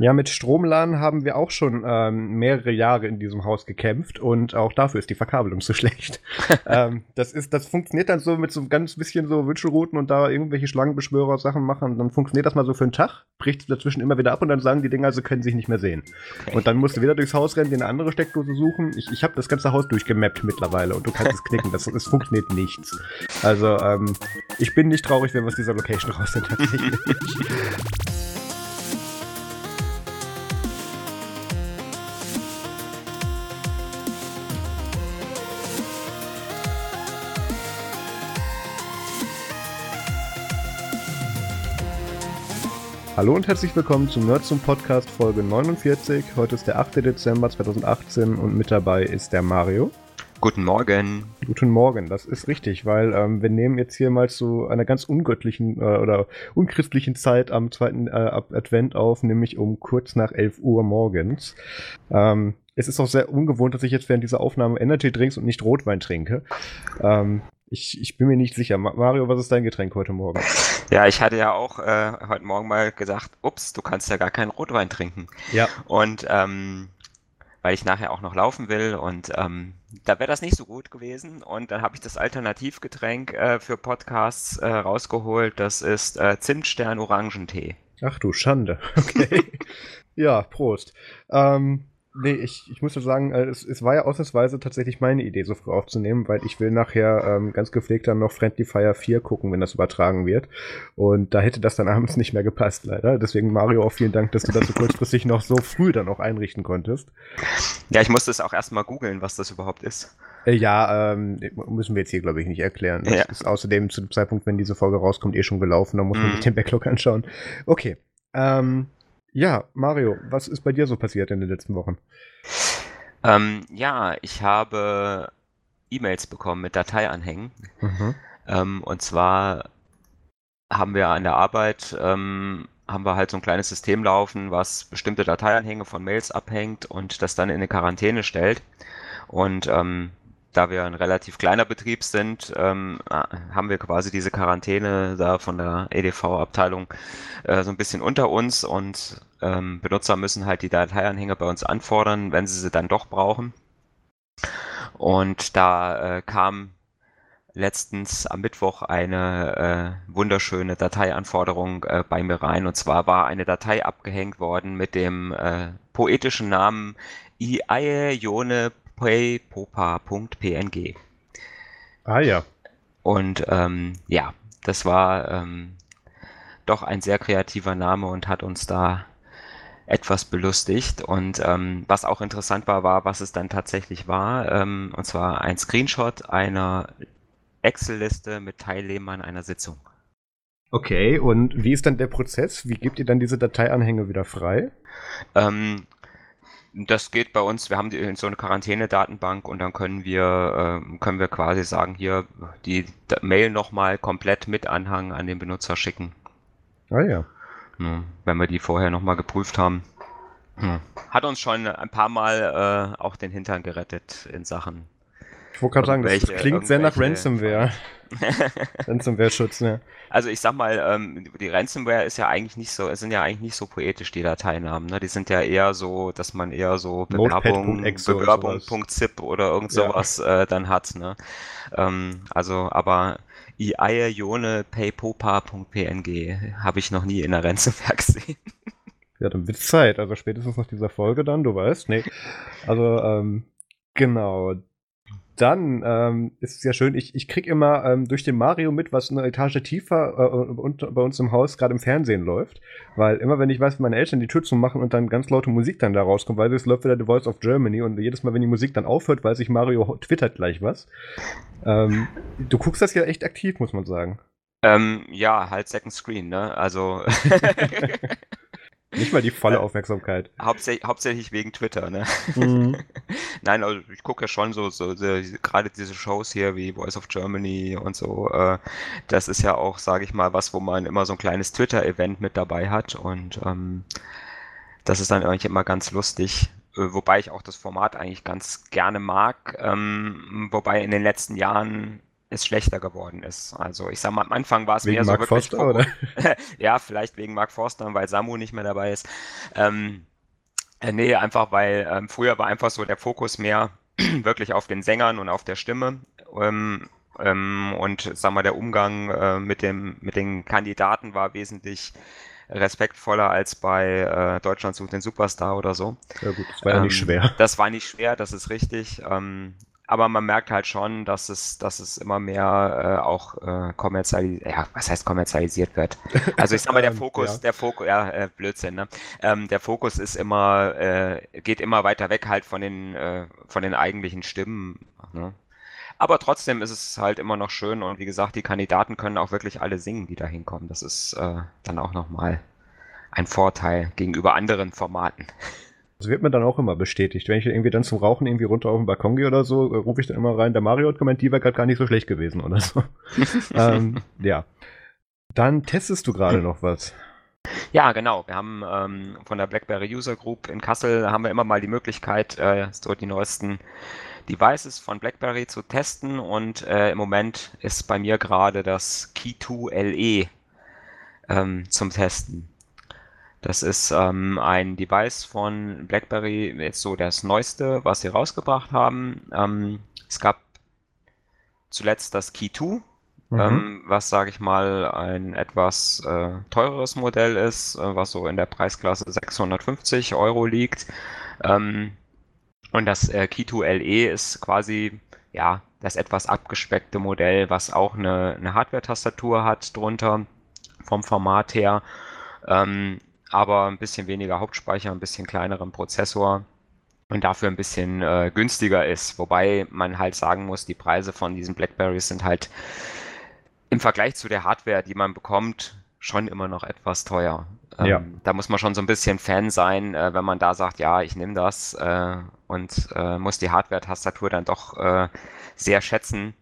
Ja, mit Stromladen haben wir auch schon ähm, mehrere Jahre in diesem Haus gekämpft und auch dafür ist die Verkabelung so schlecht. ähm, das ist, das funktioniert dann so mit so ganz bisschen so Wünschelrouten und da irgendwelche Schlangenbeschwörer Sachen machen. Dann funktioniert das mal so für einen Tag, bricht dazwischen immer wieder ab und dann sagen die Dinger, sie können sich nicht mehr sehen. Okay. Und dann musst du wieder durchs Haus rennen, dir eine andere Steckdose suchen. Ich, ich habe das ganze Haus durchgemappt mittlerweile und du kannst es knicken. Das, es funktioniert nichts. Also ähm, ich bin nicht traurig, wenn wir aus dieser Location raus sind tatsächlich. Hallo und herzlich willkommen zum Nerds zum Podcast Folge 49. Heute ist der 8. Dezember 2018 und mit dabei ist der Mario. Guten Morgen. Guten Morgen, das ist richtig, weil ähm, wir nehmen jetzt hier mal zu einer ganz ungöttlichen äh, oder unchristlichen Zeit am zweiten äh, Advent auf, nämlich um kurz nach 11 Uhr morgens. Ähm, es ist auch sehr ungewohnt, dass ich jetzt während dieser Aufnahme Energy Drinks und nicht Rotwein trinke. Ähm, ich, ich bin mir nicht sicher. Mario, was ist dein Getränk heute Morgen? Ja, ich hatte ja auch äh, heute Morgen mal gesagt, ups, du kannst ja gar keinen Rotwein trinken. Ja. Und ähm, weil ich nachher auch noch laufen will und ähm, da wäre das nicht so gut gewesen. Und dann habe ich das Alternativgetränk äh, für Podcasts äh, rausgeholt. Das ist äh, Zimtstern Orangentee. Ach du Schande. Okay. ja, Prost. Ähm, Nee, ich, ich muss ja sagen, äh, es, es war ja ausnahmsweise tatsächlich meine Idee, so früh aufzunehmen, weil ich will nachher ähm, ganz gepflegt dann noch Friendly Fire 4 gucken, wenn das übertragen wird. Und da hätte das dann abends nicht mehr gepasst, leider. Deswegen, Mario, auch vielen Dank, dass du das so kurzfristig noch so früh dann auch einrichten konntest. Ja, ich musste es auch erstmal googeln, was das überhaupt ist. Äh, ja, ähm, müssen wir jetzt hier, glaube ich, nicht erklären. Das ja. ist außerdem zu dem Zeitpunkt, wenn diese Folge rauskommt, eh schon gelaufen. Da muss man mhm. sich den Backlog anschauen. Okay. Ähm, ja, Mario, was ist bei dir so passiert in den letzten Wochen? Ähm, ja, ich habe E-Mails bekommen mit Dateianhängen. Mhm. Ähm, und zwar haben wir an der Arbeit ähm, haben wir halt so ein kleines System laufen, was bestimmte Dateianhänge von Mails abhängt und das dann in eine Quarantäne stellt. Und ähm, da wir ein relativ kleiner Betrieb sind, ähm, haben wir quasi diese Quarantäne da von der EDV-Abteilung äh, so ein bisschen unter uns und ähm, Benutzer müssen halt die Dateianhänge bei uns anfordern, wenn sie sie dann doch brauchen. Und da äh, kam letztens am Mittwoch eine äh, wunderschöne Dateianforderung äh, bei mir rein. Und zwar war eine Datei abgehängt worden mit dem äh, poetischen Namen iaione popa.png. Ah ja. Und ähm, ja, das war ähm, doch ein sehr kreativer Name und hat uns da etwas belustigt. Und ähm, was auch interessant war, war, was es dann tatsächlich war. Ähm, und zwar ein Screenshot einer Excel-Liste mit Teilnehmern einer Sitzung. Okay, und wie ist dann der Prozess? Wie gebt ihr dann diese Dateianhänge wieder frei? Ähm, das geht bei uns, wir haben die, so eine Quarantäne-Datenbank und dann können wir, äh, können wir quasi sagen, hier die Mail nochmal komplett mit Anhang an den Benutzer schicken. Ah ja. ja wenn wir die vorher nochmal geprüft haben. Ja. Hat uns schon ein paar Mal äh, auch den Hintern gerettet in Sachen ich wollte gerade sagen, das klingt sehr nach Ransomware. Ransomware-Schutz, ne? Also ich sag mal, ähm, die Ransomware ist ja eigentlich nicht so, es sind ja eigentlich nicht so poetisch, die Dateinamen, ne? Die sind ja eher so, dass man eher so Bewerbung, Bewerbung.zip oder irgend sowas ja. äh, dann hat, ne? Ähm, also, aber iaione paypopa.png habe ich noch nie in der Ransomware gesehen. Ja, dann wird Zeit, also spätestens nach dieser Folge dann, du weißt, nee. Also, ähm, genau dann ähm, ist es ja schön, ich, ich krieg immer ähm, durch den Mario mit, was eine Etage tiefer äh, und bei uns im Haus gerade im Fernsehen läuft. Weil immer wenn ich weiß, wie meine Eltern die Tür zu machen und dann ganz laute Musik dann da rauskommt, weil es läuft wieder The Voice of Germany und jedes Mal, wenn die Musik dann aufhört, weiß ich, Mario twittert gleich was. Ähm, du guckst das ja echt aktiv, muss man sagen. Ähm, ja, halt Second Screen, ne? Also. Nicht mal die volle Aufmerksamkeit. Hauptsächlich, hauptsächlich wegen Twitter, ne? Mhm. Nein, also ich gucke ja schon so, so, so, gerade diese Shows hier wie Voice of Germany und so. Äh, das ist ja auch, sage ich mal, was, wo man immer so ein kleines Twitter-Event mit dabei hat und ähm, das ist dann eigentlich immer ganz lustig. Äh, wobei ich auch das Format eigentlich ganz gerne mag. Ähm, wobei in den letzten Jahren es schlechter geworden ist. Also ich sag mal, am Anfang war es mehr so Mark wirklich. Forster, oder? ja, vielleicht wegen Mark Forster, weil Samu nicht mehr dabei ist. Ähm, äh, nee, einfach weil ähm, früher war einfach so der Fokus mehr wirklich auf den Sängern und auf der Stimme. Ähm, ähm, und sag mal, der Umgang äh, mit, dem, mit den Kandidaten war wesentlich respektvoller als bei äh, Deutschland sucht den Superstar oder so. Ja gut, das war ja nicht ähm, schwer. Das war nicht schwer, das ist richtig. Ähm, aber man merkt halt schon, dass es, dass es immer mehr äh, auch äh, kommerzialisiert, ja, was heißt kommerzialisiert wird. Also ich sag mal, der Fokus, ja. der Fokus, ja, äh, Blödsinn, ne? Ähm, der Fokus ist immer, äh, geht immer weiter weg halt von den, äh, von den eigentlichen Stimmen. Ne? Aber trotzdem ist es halt immer noch schön und wie gesagt, die Kandidaten können auch wirklich alle singen, die da hinkommen. Das ist äh, dann auch nochmal ein Vorteil gegenüber anderen Formaten. Das wird mir dann auch immer bestätigt. Wenn ich irgendwie dann zum Rauchen irgendwie runter auf den Balkon gehe oder so, äh, rufe ich dann immer rein, der Mario hat kommentiert, die wäre gerade gar nicht so schlecht gewesen oder so. ähm, ja. Dann testest du gerade noch was. Ja, genau. Wir haben ähm, von der BlackBerry User Group in Kassel haben wir immer mal die Möglichkeit, äh, dort die neuesten Devices von BlackBerry zu testen und äh, im Moment ist bei mir gerade das Key 2 LE ähm, zum Testen. Das ist ähm, ein Device von BlackBerry, jetzt so das neueste, was sie rausgebracht haben. Ähm, es gab zuletzt das Key 2, mhm. ähm, was, sage ich mal, ein etwas äh, teureres Modell ist, äh, was so in der Preisklasse 650 Euro liegt. Ähm, und das äh, Key 2 LE ist quasi, ja, das etwas abgespeckte Modell, was auch eine, eine Hardware-Tastatur hat drunter, vom Format her. Ähm, aber ein bisschen weniger Hauptspeicher, ein bisschen kleineren Prozessor und dafür ein bisschen äh, günstiger ist. Wobei man halt sagen muss, die Preise von diesen Blackberries sind halt im Vergleich zu der Hardware, die man bekommt, schon immer noch etwas teuer. Ähm, ja. Da muss man schon so ein bisschen Fan sein, äh, wenn man da sagt, ja, ich nehme das äh, und äh, muss die Hardware-Tastatur dann doch äh, sehr schätzen,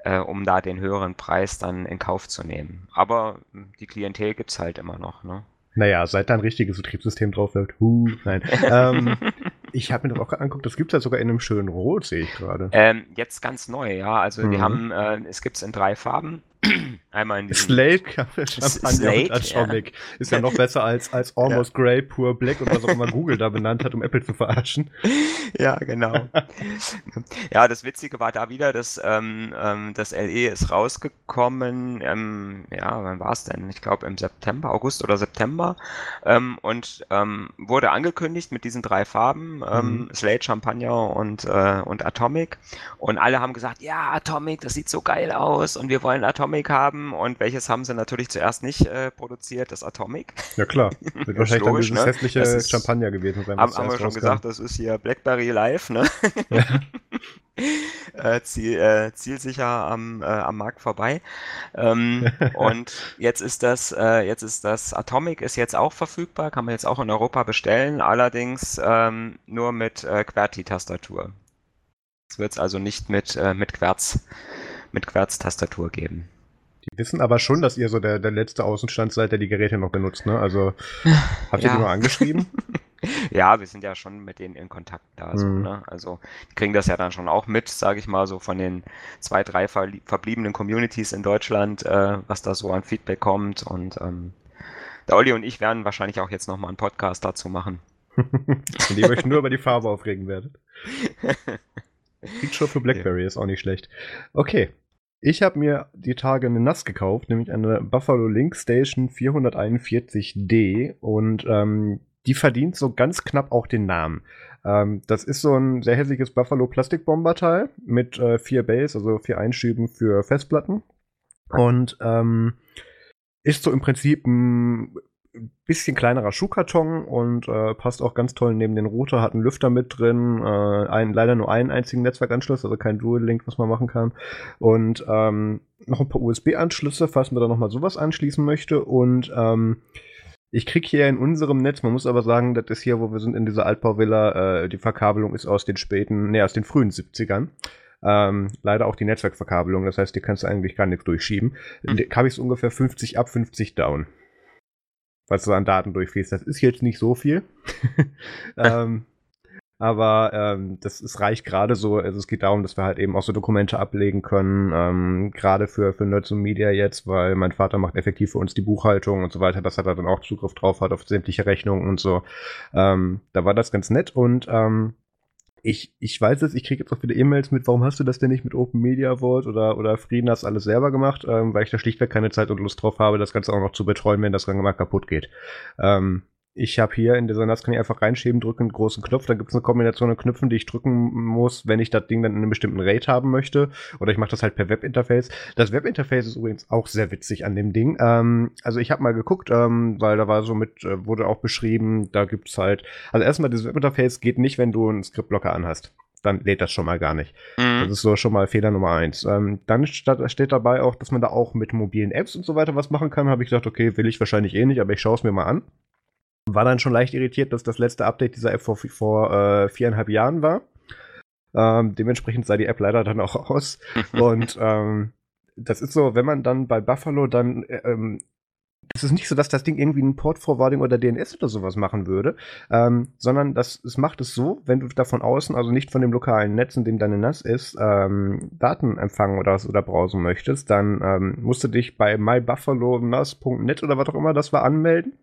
äh, um da den höheren Preis dann in Kauf zu nehmen. Aber die Klientel gibt es halt immer noch. Ne? Naja, seit da ein richtiges Betriebssystem drauf wird. Huh, nein. ähm, ich habe mir das auch angeguckt, das gibt es ja sogar in einem schönen Rot, sehe ich gerade. Ähm, jetzt ganz neu, ja. Also mhm. die haben, äh, es gibt es in drei Farben. Einmal in diesem Slate Champagner und Atomic. Ja. Ist ja noch besser als, als Almost ja. Grey, Pure Black und was auch immer Google da benannt hat, um Apple zu verarschen. Ja, genau. ja, das Witzige war da wieder, dass ähm, ähm, das LE ist rausgekommen, ähm, ja, wann war es denn? Ich glaube im September, August oder September ähm, und ähm, wurde angekündigt mit diesen drei Farben, ähm, mhm. Slate, Champagner und, äh, und Atomic und alle haben gesagt, ja, Atomic, das sieht so geil aus und wir wollen Atomic Atomic haben und welches haben sie natürlich zuerst nicht äh, produziert? Das Atomic. Ja klar, wird wahrscheinlich logisch, dann dieses ne? hässliche ist, Champagner gewesen sein. Haben, haben wir schon rauskam. gesagt, das ist hier Blackberry Live, ne? Ja. äh, ziel, äh, zielsicher am, äh, am Markt vorbei. Ähm, und jetzt ist das, äh, jetzt ist das Atomic ist jetzt auch verfügbar, kann man jetzt auch in Europa bestellen, allerdings ähm, nur mit äh, QWERTY-Tastatur. Es wird es also nicht mit, äh, mit Querz mit Querz-Tastatur geben. Wissen aber schon, dass ihr so der, der letzte Außenstand seid, der die Geräte noch benutzt, ne? Also habt ihr ja. die nur angeschrieben? ja, wir sind ja schon mit denen in Kontakt da. So, mhm. ne? Also die kriegen das ja dann schon auch mit, sage ich mal, so von den zwei, drei verbliebenen Communities in Deutschland, äh, was da so an Feedback kommt. Und ähm, der Olli und ich werden wahrscheinlich auch jetzt nochmal einen Podcast dazu machen. in dem euch nur über die Farbe aufregen werdet. Feature für BlackBerry ja. ist auch nicht schlecht. Okay, ich habe mir die Tage eine NAS gekauft, nämlich eine Buffalo Link Station 441D und ähm, die verdient so ganz knapp auch den Namen. Ähm, das ist so ein sehr hässliches Buffalo Plastikbomberteil mit äh, vier Bays, also vier Einschüben für Festplatten und ähm, ist so im Prinzip ein bisschen kleinerer Schuhkarton und äh, passt auch ganz toll neben den Router, hat einen Lüfter mit drin, äh, ein, leider nur einen einzigen Netzwerkanschluss, also kein Dual-Link, was man machen kann. Und ähm, noch ein paar USB-Anschlüsse, falls man da nochmal sowas anschließen möchte. Und ähm, ich krieg hier in unserem Netz, man muss aber sagen, das ist hier, wo wir sind, in dieser Altbauvilla, äh, die Verkabelung ist aus den späten, nee, aus den frühen 70ern. Ähm, leider auch die Netzwerkverkabelung, das heißt, die kannst du eigentlich gar nichts durchschieben. Mhm. Habe ich es ungefähr 50 ab, 50 down was so an Daten durchfließt. Das ist jetzt nicht so viel. ähm, Aber ähm, das ist, reicht gerade so. Also es geht darum, dass wir halt eben auch so Dokumente ablegen können, ähm, gerade für, für Nerds und Media jetzt, weil mein Vater macht effektiv für uns die Buchhaltung und so weiter, dass er da dann auch Zugriff drauf hat auf sämtliche Rechnungen und so. Ähm, da war das ganz nett und ähm, ich, ich weiß es, ich kriege jetzt auch viele E-Mails mit, warum hast du das denn nicht mit Open Media Vault oder, oder Frieden hast alles selber gemacht, ähm, weil ich da schlichtweg keine Zeit und Lust drauf habe, das Ganze auch noch zu betreuen, wenn das dann mal kaputt geht. Ähm, ich habe hier in dieser NAS kann ich einfach reinschieben, drücke einen großen Knopf, dann gibt es eine Kombination an Knöpfen, die ich drücken muss, wenn ich das Ding dann in einem bestimmten Rate haben möchte. Oder ich mache das halt per Webinterface. Das Webinterface ist übrigens auch sehr witzig an dem Ding. Ähm, also ich habe mal geguckt, ähm, weil da war so mit, äh, wurde auch beschrieben, da gibt's halt, also erstmal dieses Webinterface geht nicht, wenn du einen Skriptblocker anhast dann lädt das schon mal gar nicht. Mhm. Das ist so schon mal Fehler Nummer eins. Ähm, dann steht dabei auch, dass man da auch mit mobilen Apps und so weiter was machen kann. Habe ich gedacht, okay, will ich wahrscheinlich eh nicht, aber ich schaue es mir mal an. War dann schon leicht irritiert, dass das letzte Update dieser App vor, vor äh, viereinhalb Jahren war. Ähm, dementsprechend sah die App leider dann auch aus. und ähm, das ist so, wenn man dann bei Buffalo dann äh, ähm, es ist nicht so, dass das Ding irgendwie ein Port-Forwarding oder DNS oder sowas machen würde, ähm, sondern das, es macht es so, wenn du da von außen, also nicht von dem lokalen Netz, in dem deine NAS ist, ähm, Daten empfangen oder, oder browsen möchtest, dann ähm, musst du dich bei mybuffalo.nas.net oder was auch immer das war anmelden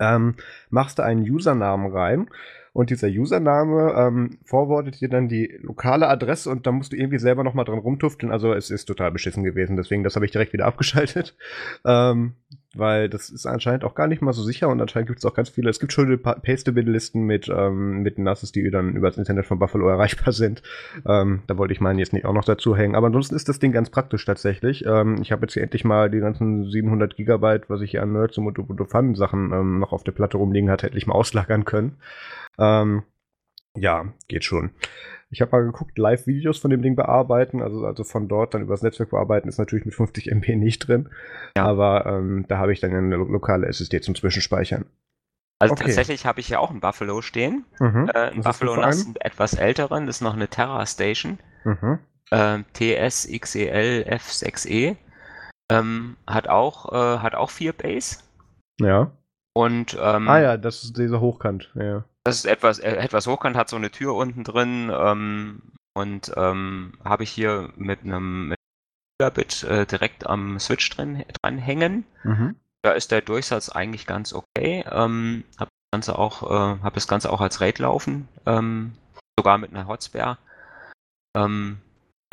ähm, machst du einen Usernamen rein und dieser Username ähm, forwardet dir dann die lokale Adresse und dann musst du irgendwie selber nochmal dran rumtufteln. Also es ist total beschissen gewesen, deswegen das habe ich direkt wieder abgeschaltet. Ähm, weil das ist anscheinend auch gar nicht mal so sicher und anscheinend gibt es auch ganz viele, es gibt schon Pastable-Listen mit, ähm, mit Nasses, die dann über das Internet von Buffalo erreichbar sind. Ähm, da wollte ich meinen jetzt nicht auch noch dazu hängen. Aber ansonsten ist das Ding ganz praktisch tatsächlich. Ähm, ich habe jetzt hier endlich mal die ganzen 700 Gigabyte, was ich hier an Nerds und Ubuntu Fun Sachen ähm, noch auf der Platte rumliegen hatte, endlich mal auslagern können. Ähm, ja, geht schon. Ich habe mal geguckt, Live-Videos von dem Ding bearbeiten, also, also von dort dann übers Netzwerk bearbeiten, ist natürlich mit 50 MB nicht drin. Ja. Aber ähm, da habe ich dann eine lokale SSD zum Zwischenspeichern. Also okay. tatsächlich habe ich ja auch ein Buffalo stehen. Mhm. Äh, ein Buffalo NAS, einen etwas älteren, das ist noch eine Terra Station. Mhm. Äh, TS XEL F6E. Ähm, hat auch äh, hat auch vier Base. Ja. Und ähm, ah ja, das ist dieser Hochkant. Ja. Das ist etwas, äh, etwas hochkant, hat so eine Tür unten drin ähm, und ähm, habe ich hier mit einem Gigabit äh, direkt am Switch drin, dran hängen. Mhm. Da ist der Durchsatz eigentlich ganz okay. Ähm, habe das Ganze auch, äh, habe das Ganze auch als RAID laufen, ähm, sogar mit einer Hotspare. Ähm,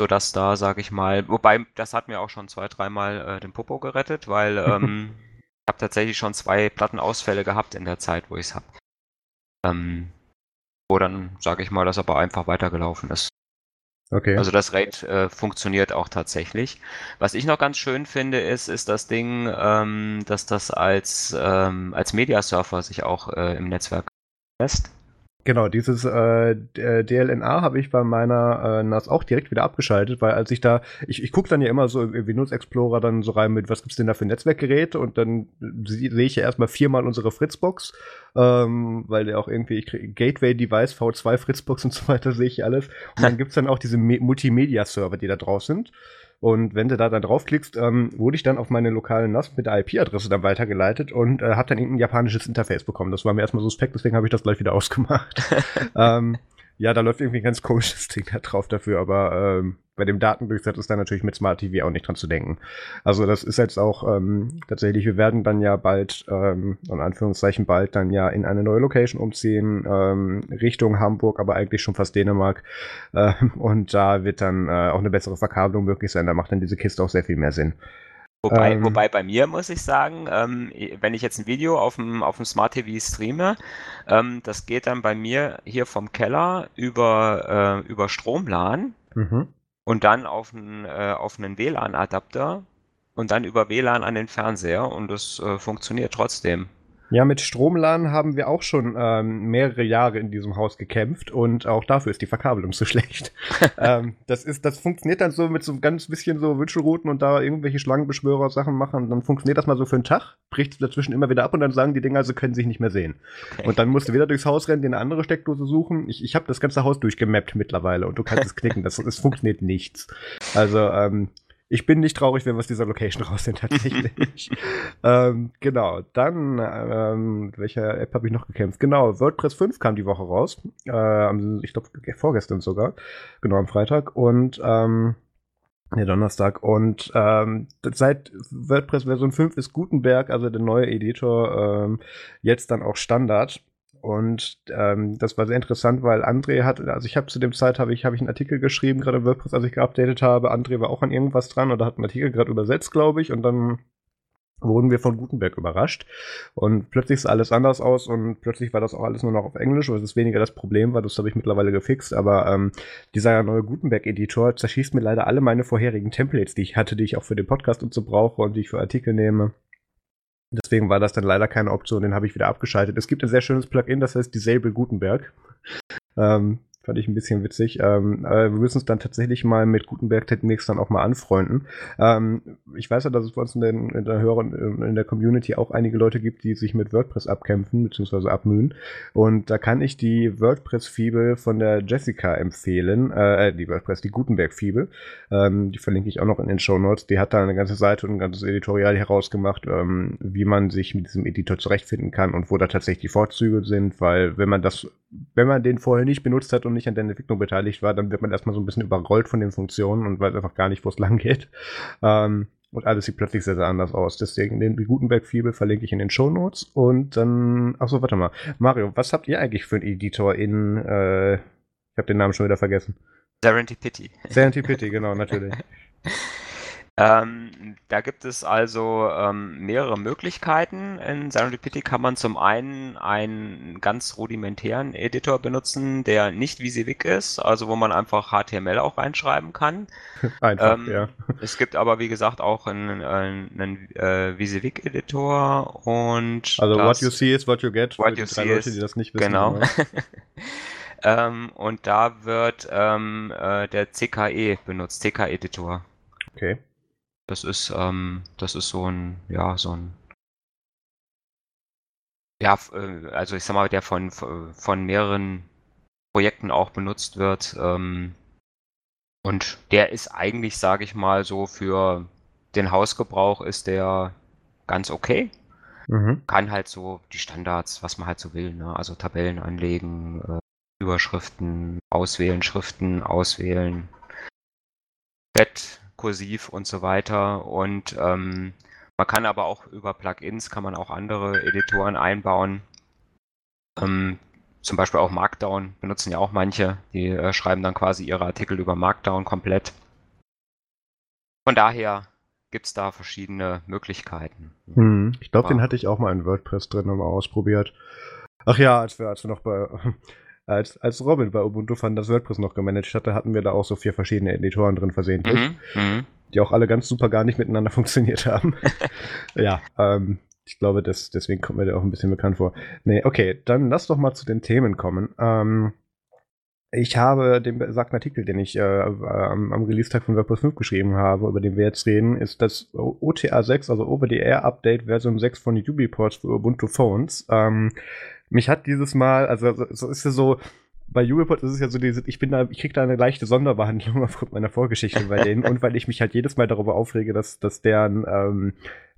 sodass da, sage ich mal, wobei das hat mir auch schon zwei, dreimal äh, den Popo gerettet, weil ähm, ich habe tatsächlich schon zwei Plattenausfälle gehabt in der Zeit, wo ich es habe. Ähm, wo dann, sage ich mal, das aber einfach weitergelaufen ist. Okay. Also das RAID äh, funktioniert auch tatsächlich. Was ich noch ganz schön finde, ist, ist das Ding, ähm, dass das als, ähm, als Mediasurfer sich auch äh, im Netzwerk lässt. Genau, dieses äh, DLNA habe ich bei meiner äh, NAS auch direkt wieder abgeschaltet, weil als ich da, ich, ich gucke dann ja immer so im Windows Explorer dann so rein mit, was gibt's denn da für Netzwerkgeräte und dann sehe ich ja erstmal viermal unsere Fritzbox, ähm, weil der auch irgendwie, ich krieg Gateway-Device, V2 Fritzbox und so weiter sehe ich alles. Und dann gibt's dann auch diese Multimedia-Server, die da drauf sind. Und wenn du da dann draufklickst, ähm, wurde ich dann auf meine lokale NAS mit der IP-Adresse dann weitergeleitet und äh, habe dann irgendein japanisches Interface bekommen. Das war mir erstmal suspekt, deswegen habe ich das gleich wieder ausgemacht. ähm, ja, da läuft irgendwie ein ganz komisches Ding da drauf dafür, aber ähm, bei dem Datendurchsatz ist da natürlich mit Smart TV auch nicht dran zu denken. Also das ist jetzt auch ähm, tatsächlich, wir werden dann ja bald, ähm, in Anführungszeichen bald, dann ja in eine neue Location umziehen, ähm, Richtung Hamburg, aber eigentlich schon fast Dänemark. Ähm, und da wird dann äh, auch eine bessere Verkabelung möglich sein. Da macht dann diese Kiste auch sehr viel mehr Sinn. Wobei, ähm, wobei bei mir muss ich sagen, ähm, wenn ich jetzt ein Video auf dem, auf dem Smart TV streame, ähm, das geht dann bei mir hier vom Keller über, äh, über Stromlan mhm. und dann auf einen, äh, auf einen WLAN-Adapter und dann über WLAN an den Fernseher und das äh, funktioniert trotzdem. Ja, mit Stromlan haben wir auch schon ähm, mehrere Jahre in diesem Haus gekämpft und auch dafür ist die Verkabelung so schlecht. ähm, das ist, das funktioniert dann so mit so ganz bisschen so Wünschelrouten und da irgendwelche Schlangenbeschwörer Sachen machen. Dann funktioniert das mal so für einen Tag, bricht dazwischen immer wieder ab und dann sagen die Dinger, sie können sich nicht mehr sehen. Okay. Und dann musst du wieder durchs Haus rennen, dir eine andere Steckdose suchen. Ich, ich habe das ganze Haus durchgemappt mittlerweile und du kannst es knicken. Das, es funktioniert nichts. Also ähm, ich bin nicht traurig, wenn wir aus dieser Location raus sind, tatsächlich. ähm, genau, dann, ähm, welcher App habe ich noch gekämpft? Genau, WordPress 5 kam die Woche raus. Äh, ich glaube, vorgestern sogar. Genau, am Freitag. Und, ähm, ja, Donnerstag. Und ähm, seit WordPress Version 5 ist Gutenberg, also der neue Editor, ähm, jetzt dann auch Standard. Und ähm, das war sehr interessant, weil André hat, also ich habe zu dem Zeit habe ich habe ich einen Artikel geschrieben, gerade WordPress, als ich geupdatet habe. André war auch an irgendwas dran oder hat einen Artikel gerade übersetzt, glaube ich, und dann wurden wir von Gutenberg überrascht. Und plötzlich sah alles anders aus und plötzlich war das auch alles nur noch auf Englisch, was ist weniger das Problem war, das habe ich mittlerweile gefixt, aber ähm, dieser neue Gutenberg-Editor zerschießt mir leider alle meine vorherigen Templates, die ich hatte, die ich auch für den Podcast und so brauche und die ich für Artikel nehme. Deswegen war das dann leider keine Option, den habe ich wieder abgeschaltet. Es gibt ein sehr schönes Plugin, das heißt Disable Gutenberg. Ähm, Fand ich ein bisschen witzig. Ähm, wir müssen uns dann tatsächlich mal mit Gutenberg demnächst dann auch mal anfreunden. Ähm, ich weiß ja, dass es bei uns in, den, in der Hörern, in der Community auch einige Leute gibt, die sich mit WordPress abkämpfen, beziehungsweise abmühen. Und da kann ich die WordPress-Fibel von der Jessica empfehlen. Äh, die WordPress, die Gutenberg-Fibel. Ähm, die verlinke ich auch noch in den Show Notes. Die hat da eine ganze Seite und ein ganzes Editorial herausgemacht, ähm, wie man sich mit diesem Editor zurechtfinden kann und wo da tatsächlich die Vorzüge sind, weil wenn man das, wenn man den vorher nicht benutzt hat und nicht an der Entwicklung beteiligt war, dann wird man erstmal so ein bisschen überrollt von den Funktionen und weiß einfach gar nicht, wo es lang geht. Ähm, und alles sieht plötzlich sehr, sehr anders aus. Deswegen den Gutenberg-Fibel verlinke ich in den Show Notes. Und dann, achso, warte mal. Mario, was habt ihr eigentlich für einen Editor in, äh, ich habe den Namen schon wieder vergessen. Serendipity. Serendipity, genau, natürlich. Ähm, da gibt es also ähm, mehrere Möglichkeiten. In Serendipity kann man zum einen einen ganz rudimentären Editor benutzen, der nicht VisiVig ist, also wo man einfach HTML auch reinschreiben kann. Einfach, ähm, ja. Es gibt aber, wie gesagt, auch einen, einen, einen äh, VisiVig-Editor und. Also, what you see is what you get. What you see Leute, die das nicht wissen. Genau. ähm, und da wird ähm, äh, der CKE benutzt, CK-Editor. Okay. Das ist, ähm, das ist so ein, ja, so ein, ja, äh, also ich sag mal, der von, von mehreren Projekten auch benutzt wird. Ähm, und der ist eigentlich, sage ich mal, so für den Hausgebrauch ist der ganz okay. Mhm. Kann halt so die Standards, was man halt so will, ne? also Tabellen anlegen, äh, Überschriften auswählen, Schriften auswählen, Bett kursiv und so weiter. Und ähm, man kann aber auch über Plugins kann man auch andere Editoren einbauen. Ähm, zum Beispiel auch Markdown benutzen ja auch manche. Die äh, schreiben dann quasi ihre Artikel über Markdown komplett. Von daher gibt es da verschiedene Möglichkeiten. Hm, ich glaube, den hatte ich auch mal in WordPress drin und mal ausprobiert. Ach ja, als wir, als wir noch bei als, als Robin bei Ubuntu fand, das WordPress noch gemanagt hatte, hatten wir da auch so vier verschiedene Editoren drin versehentlich, mhm, mhm. die auch alle ganz super gar nicht miteinander funktioniert haben. ja, ähm, ich glaube, das, deswegen kommt mir der auch ein bisschen bekannt vor. Nee, okay, dann lass doch mal zu den Themen kommen. Ähm, ich habe den besagten Artikel, den ich äh, am, am Release-Tag von WordPress 5 geschrieben habe, über den wir jetzt reden, ist das OTA 6, also Over-the-Air-Update Version 6 von UbiPorts für Ubuntu Phones. Ähm, mich hat dieses Mal, also so ist es so, bei Ubipod ist es ja so, diese, ich bin da, ich krieg da eine leichte Sonderbehandlung aufgrund meiner Vorgeschichte bei denen und weil ich mich halt jedes Mal darüber aufrege, dass, dass deren ähm,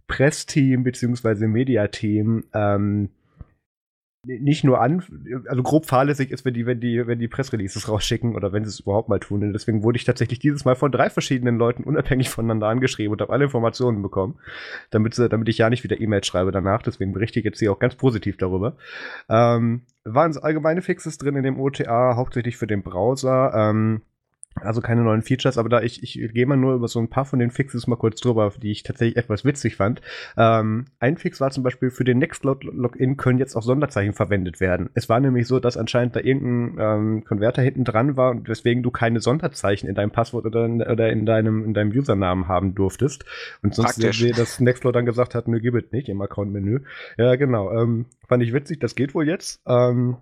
Pressteam beziehungsweise Mediateam ähm, nicht nur an, also grob fahrlässig ist, wenn die, wenn die, wenn die Pressreleases rausschicken oder wenn sie es überhaupt mal tun. Und deswegen wurde ich tatsächlich dieses Mal von drei verschiedenen Leuten unabhängig voneinander angeschrieben und habe alle Informationen bekommen, damit, damit ich ja nicht wieder E-Mails schreibe danach. Deswegen berichte ich jetzt hier auch ganz positiv darüber. Ähm, waren allgemeine Fixes drin in dem OTA, hauptsächlich für den Browser. Ähm, also keine neuen Features, aber da ich, ich gehe mal nur über so ein paar von den Fixes mal kurz drüber, die ich tatsächlich etwas witzig fand. Ähm, ein Fix war zum Beispiel für den Nextcloud-Login können jetzt auch Sonderzeichen verwendet werden. Es war nämlich so, dass anscheinend da irgendein ähm, Konverter hinten dran war und deswegen du keine Sonderzeichen in deinem Passwort oder in, oder in deinem, in deinem Usernamen haben durftest. Und sonst Praktisch. dass Nextcloud dann gesagt hat, nö, gib es nicht im Account-Menü. Ja, genau. Ähm, fand ich witzig, das geht wohl jetzt. Ähm,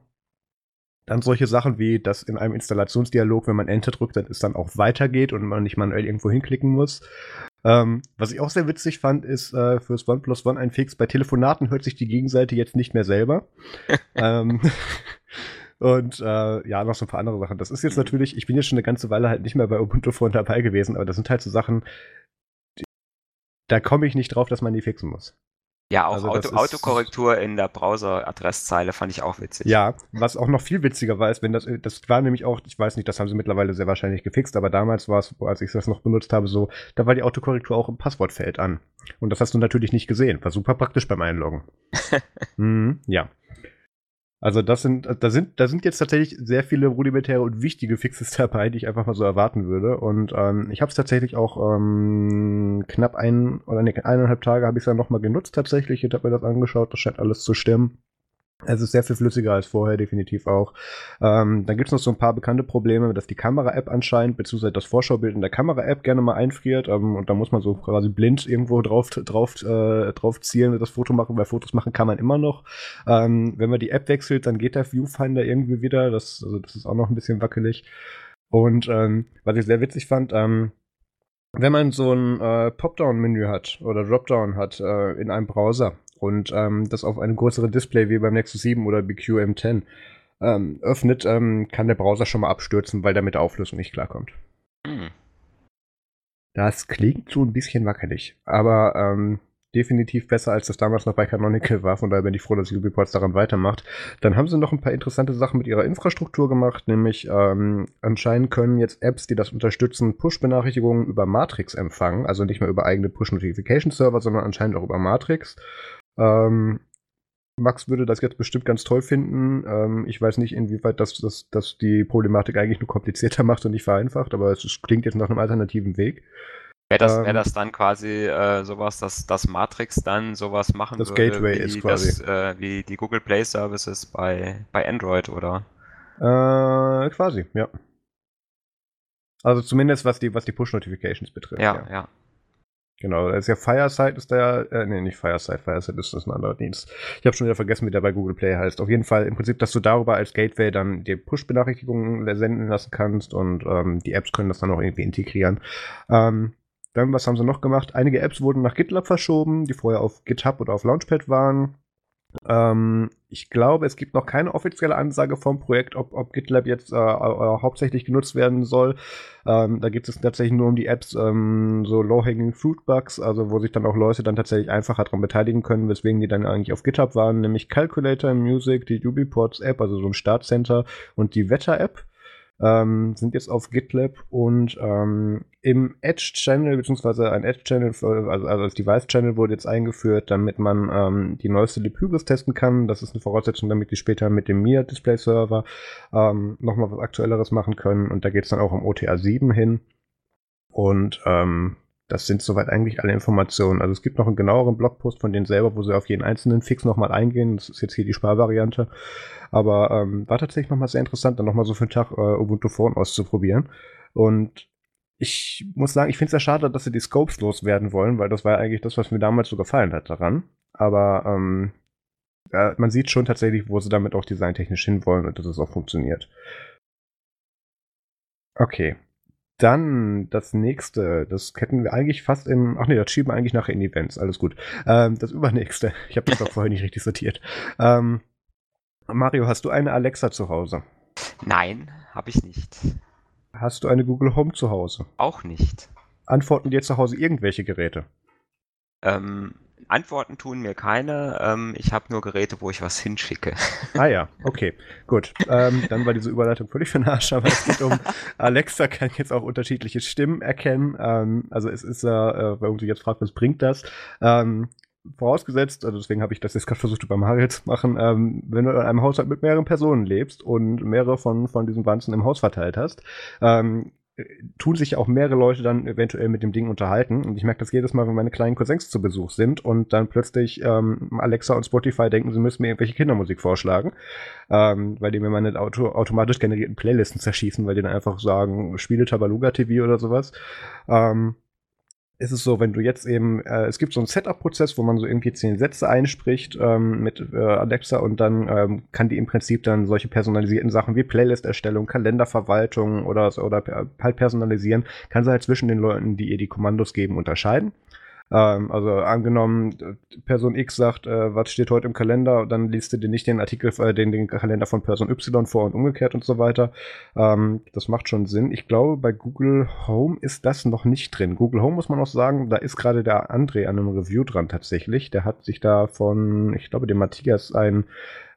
dann solche Sachen wie, dass in einem Installationsdialog, wenn man Enter drückt, dann es dann auch weitergeht und man nicht manuell irgendwo hinklicken muss. Ähm, was ich auch sehr witzig fand, ist äh, fürs OnePlus One ein Fix. Bei Telefonaten hört sich die Gegenseite jetzt nicht mehr selber. ähm, und äh, ja, noch so ein paar andere Sachen. Das ist jetzt mhm. natürlich, ich bin jetzt schon eine ganze Weile halt nicht mehr bei Ubuntu Phone dabei gewesen, aber das sind halt so Sachen, da komme ich nicht drauf, dass man die fixen muss. Ja, auch also Auto, Autokorrektur in der Browser-Adresszeile fand ich auch witzig. Ja, was auch noch viel witziger war, ist, wenn das, das war nämlich auch, ich weiß nicht, das haben sie mittlerweile sehr wahrscheinlich gefixt, aber damals war es, als ich das noch benutzt habe, so, da war die Autokorrektur auch im Passwortfeld an. Und das hast du natürlich nicht gesehen. War super praktisch beim Einloggen. mhm, ja. Also das sind, da sind, da sind jetzt tatsächlich sehr viele rudimentäre und wichtige Fixes dabei, die ich einfach mal so erwarten würde. Und ähm, ich habe es tatsächlich auch ähm, knapp ein oder nee, eineinhalb Tage habe ich es dann nochmal genutzt tatsächlich und habe mir das angeschaut. Das scheint alles zu stimmen. Es ist sehr viel flüssiger als vorher, definitiv auch. Ähm, dann gibt es noch so ein paar bekannte Probleme, dass die Kamera-App anscheinend, beziehungsweise das Vorschaubild in der Kamera-App gerne mal einfriert. Ähm, und da muss man so quasi blind irgendwo drauf, drauf, äh, drauf zielen und das Foto machen, weil Fotos machen kann man immer noch. Ähm, wenn man die App wechselt, dann geht der Viewfinder irgendwie wieder. Das, also das ist auch noch ein bisschen wackelig. Und ähm, was ich sehr witzig fand, ähm, wenn man so ein äh, Popdown-Menü hat oder Dropdown hat äh, in einem Browser und ähm, das auf einem größeren Display wie beim Nexus 7 oder BQ M10 ähm, öffnet, ähm, kann der Browser schon mal abstürzen, weil der mit der Auflösung nicht klarkommt. Mhm. Das klingt so ein bisschen wackelig, aber ähm, definitiv besser, als das damals noch bei Canonical war. Von daher bin ich froh, dass Ubiports daran weitermacht. Dann haben sie noch ein paar interessante Sachen mit ihrer Infrastruktur gemacht, nämlich ähm, anscheinend können jetzt Apps, die das unterstützen, Push-Benachrichtigungen über Matrix empfangen. Also nicht mehr über eigene Push-Notification-Server, sondern anscheinend auch über Matrix. Ähm, Max würde das jetzt bestimmt ganz toll finden. Ähm, ich weiß nicht, inwieweit das, das, das die Problematik eigentlich nur komplizierter macht und nicht vereinfacht, aber es klingt jetzt nach einem alternativen Weg. Wäre das, wär ähm, das dann quasi äh, sowas, dass das Matrix dann sowas machen das würde? Das Gateway ist quasi. Das, äh, wie die Google Play Services bei, bei Android, oder? Äh, quasi, ja. Also zumindest was die, was die Push-Notifications betrifft. Ja, ja. ja. Genau, das ist ja Fireside ist der, äh, nee, nicht Fireside, Fireside ist das ein anderer Dienst. Ich habe schon wieder vergessen, wie der bei Google Play heißt. Auf jeden Fall im Prinzip, dass du darüber als Gateway dann die Push-Benachrichtigungen senden lassen kannst und ähm, die Apps können das dann auch irgendwie integrieren. Ähm, dann, was haben sie noch gemacht? Einige Apps wurden nach GitLab verschoben, die vorher auf GitHub oder auf Launchpad waren. Ähm, ich glaube, es gibt noch keine offizielle Ansage vom Projekt, ob, ob GitLab jetzt äh, äh, hauptsächlich genutzt werden soll. Ähm, da geht es tatsächlich nur um die Apps, ähm, so Low-Hanging Fruit Bugs, also wo sich dann auch Leute dann tatsächlich einfacher daran beteiligen können, weswegen die dann eigentlich auf GitHub waren, nämlich Calculator Music, die UbiPorts App, also so ein Startcenter und die Wetter App ähm, sind jetzt auf GitLab und ähm, im Edge-Channel, beziehungsweise ein Edge-Channel, also, also das Device-Channel wurde jetzt eingeführt, damit man ähm, die neueste Libhybris testen kann. Das ist eine Voraussetzung, damit die später mit dem Mia Display Server ähm, nochmal was Aktuelleres machen können. Und da geht es dann auch um OTA 7 hin. Und ähm, das sind soweit eigentlich alle Informationen. Also es gibt noch einen genaueren Blogpost von denen selber, wo sie auf jeden einzelnen Fix nochmal eingehen. Das ist jetzt hier die Sparvariante. Aber ähm, war tatsächlich nochmal sehr interessant, dann nochmal so für einen Tag äh, Ubuntu Phone auszuprobieren. Und ich muss sagen, ich finde es ja schade, dass sie die Scopes loswerden wollen, weil das war ja eigentlich das, was mir damals so gefallen hat daran. Aber ähm, ja, man sieht schon tatsächlich, wo sie damit auch designtechnisch hinwollen und dass es auch funktioniert. Okay, dann das nächste, das hätten wir eigentlich fast in, ach nee, das schieben wir eigentlich nachher in Events, alles gut. Ähm, das übernächste, ich habe das doch vorher nicht richtig sortiert. Ähm, Mario, hast du eine Alexa zu Hause? Nein, habe ich nicht. Hast du eine Google Home zu Hause? Auch nicht. Antworten dir zu Hause irgendwelche Geräte? Ähm, Antworten tun mir keine. Ähm, ich habe nur Geräte, wo ich was hinschicke. Ah ja, okay, gut. Ähm, dann war diese Überleitung völlig für den Arsch, aber es geht um Alexa kann jetzt auch unterschiedliche Stimmen erkennen. Ähm, also es ist, äh, äh wenn man sich jetzt fragt, was bringt das? Ähm, vorausgesetzt, also deswegen habe ich das jetzt gerade versucht, bei Mario zu machen, ähm, wenn du in einem Haushalt mit mehreren Personen lebst und mehrere von, von diesen Wanzen im Haus verteilt hast, ähm, tun sich auch mehrere Leute dann eventuell mit dem Ding unterhalten. Und ich merke das jedes Mal, wenn meine kleinen Cousins zu Besuch sind und dann plötzlich ähm, Alexa und Spotify denken, sie müssen mir irgendwelche Kindermusik vorschlagen, ähm, weil die mir meine Auto automatisch generierten Playlisten zerschießen, weil die dann einfach sagen, spiele Tabaluga TV oder sowas. Ähm, ist es so, wenn du jetzt eben, äh, es gibt so einen Setup-Prozess, wo man so irgendwie zehn Sätze einspricht ähm, mit äh, Alexa und dann ähm, kann die im Prinzip dann solche personalisierten Sachen wie Playlist-Erstellung, Kalenderverwaltung oder, oder halt personalisieren, kann sie halt zwischen den Leuten, die ihr die Kommandos geben, unterscheiden. Ähm, also angenommen, Person X sagt, äh, was steht heute im Kalender, dann liest du dir nicht den Artikel, äh, den, den Kalender von Person Y vor und umgekehrt und so weiter. Ähm, das macht schon Sinn. Ich glaube, bei Google Home ist das noch nicht drin. Google Home muss man auch sagen, da ist gerade der André an einem Review dran tatsächlich. Der hat sich da von, ich glaube, dem Matthias ein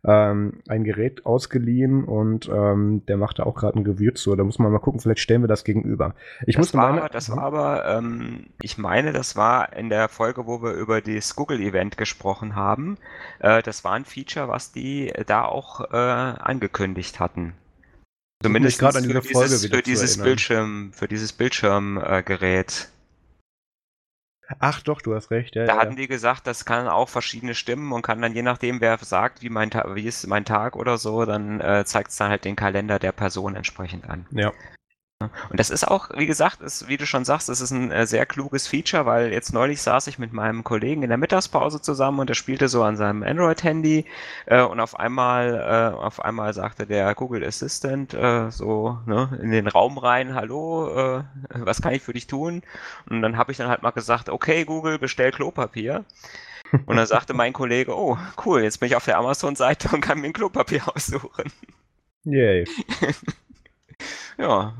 ähm, ein Gerät ausgeliehen und ähm, der macht da auch gerade ein Review zu. Da muss man mal gucken, vielleicht stellen wir das gegenüber. Ich das muss war, meine, das war aber, ähm, ich meine, das war in der Folge, wo wir über das Google-Event gesprochen haben. Äh, das war ein Feature, was die da auch äh, angekündigt hatten. Zumindest gerade an diese Folge dieses, für dieses Bildschirm, für dieses Bildschirmgerät. Äh, Ach doch, du hast recht. Ja, da ja. hatten die gesagt, das kann auch verschiedene Stimmen und kann dann je nachdem, wer sagt, wie, mein wie ist mein Tag oder so, dann äh, zeigt es dann halt den Kalender der Person entsprechend an. Ja. Und das ist auch, wie gesagt, ist, wie du schon sagst, das ist ein äh, sehr kluges Feature, weil jetzt neulich saß ich mit meinem Kollegen in der Mittagspause zusammen und er spielte so an seinem Android-Handy äh, und auf einmal, äh, auf einmal sagte der Google Assistant äh, so ne, in den Raum rein, hallo, äh, was kann ich für dich tun? Und dann habe ich dann halt mal gesagt, okay Google, bestell Klopapier. Und dann sagte mein Kollege, oh cool, jetzt bin ich auf der Amazon-Seite und kann mir ein Klopapier aussuchen. Yay. ja,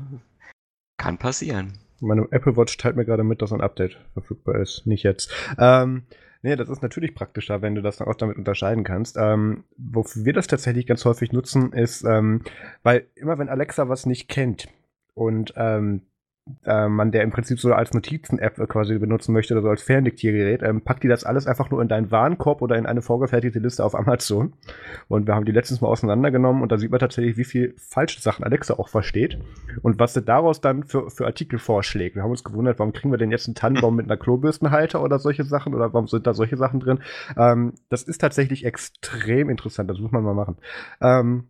kann passieren. Meine Apple Watch teilt mir gerade mit, dass ein Update verfügbar ist. Nicht jetzt. Ähm, nee, das ist natürlich praktischer, wenn du das dann auch damit unterscheiden kannst. Ähm, wofür wir das tatsächlich ganz häufig nutzen, ist, ähm, weil immer wenn Alexa was nicht kennt und ähm, äh, man der im Prinzip so als Notizen-App quasi benutzen möchte oder so als Ferndiktiergerät, ähm, packt die das alles einfach nur in deinen Warenkorb oder in eine vorgefertigte Liste auf Amazon. Und wir haben die letztens mal auseinandergenommen und da sieht man tatsächlich, wie viel falsche Sachen Alexa auch versteht und was sie daraus dann für, für Artikel vorschlägt. Wir haben uns gewundert, warum kriegen wir denn jetzt einen Tannenbaum mit einer Klobürstenhalter oder solche Sachen oder warum sind da solche Sachen drin? Ähm, das ist tatsächlich extrem interessant, das muss man mal machen. Ähm,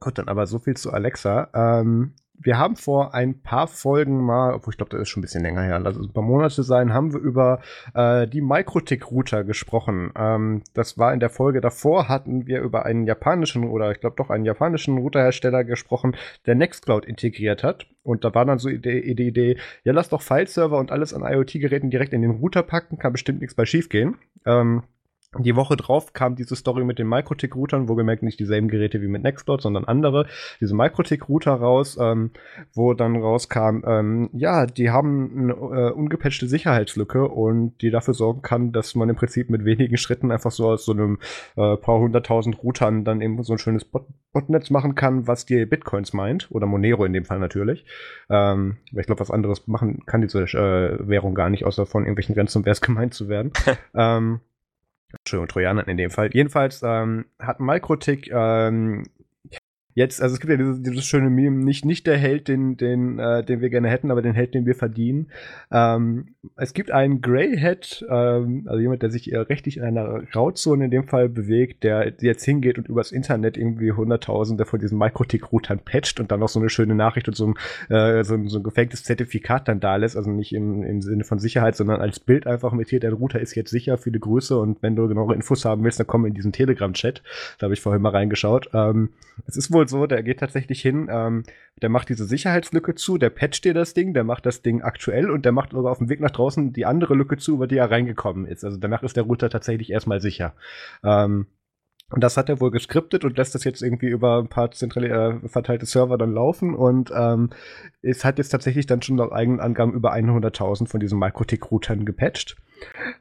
Gut, dann aber so viel zu Alexa. Ähm, wir haben vor ein paar Folgen mal, obwohl ich glaube, das ist schon ein bisschen länger her, lass es ein paar Monate sein, haben wir über äh, die Microtik-Router gesprochen. Ähm, das war in der Folge davor, hatten wir über einen japanischen oder ich glaube doch einen japanischen Routerhersteller gesprochen, der Nextcloud integriert hat. Und da war dann so die, die Idee, ja, lass doch File-Server und alles an IoT-Geräten direkt in den Router packen, kann bestimmt nichts bei schief gehen. Ähm, die Woche drauf kam diese Story mit den Microtik-Routern, wo gemerkt nicht dieselben Geräte wie mit Nextcloud, sondern andere, diese Microtik-Router raus, ähm, wo dann rauskam, ähm, ja, die haben eine äh, ungepatchte Sicherheitslücke und die dafür sorgen kann, dass man im Prinzip mit wenigen Schritten einfach so aus so einem äh, paar hunderttausend Routern dann eben so ein schönes Bot Botnetz machen kann, was dir Bitcoins meint, oder Monero in dem Fall natürlich. Ähm, ich glaube, was anderes machen kann diese äh, Währung gar nicht, außer von irgendwelchen Ransomwares gemeint zu werden. ähm, Entschuldigung, Trojanern in dem Fall. Jedenfalls ähm, hat Microtik ähm, jetzt, also es gibt ja dieses, dieses schöne Meme, nicht, nicht der Held, den, den, äh, den wir gerne hätten, aber den Held, den wir verdienen. Ähm, es gibt einen Greyhead, ähm, also jemand, der sich rechtlich in einer Grauzone in dem Fall bewegt, der jetzt hingeht und übers Internet irgendwie Hunderttausende von diesen Microtik-Routern patcht und dann noch so eine schöne Nachricht und so ein, äh, so, ein, so ein gefaktes Zertifikat dann da lässt, also nicht im, im Sinne von Sicherheit, sondern als Bild einfach mit hier, der Router ist jetzt sicher die Größe und wenn du genauere Infos haben willst, dann komm in diesen Telegram-Chat. Da habe ich vorhin mal reingeschaut. Ähm, es ist wohl so, der geht tatsächlich hin, ähm, der macht diese Sicherheitslücke zu, der patcht dir das Ding, der macht das Ding aktuell und der macht sogar auf dem Weg nach draußen die andere Lücke zu, über die er reingekommen ist. Also danach ist der Router tatsächlich erstmal sicher. Ähm, und das hat er wohl geskriptet und lässt das jetzt irgendwie über ein paar zentral äh, verteilte Server dann laufen und ähm, es hat jetzt tatsächlich dann schon nach eigenen Angaben über 100.000 von diesen Microtik-Routern gepatcht.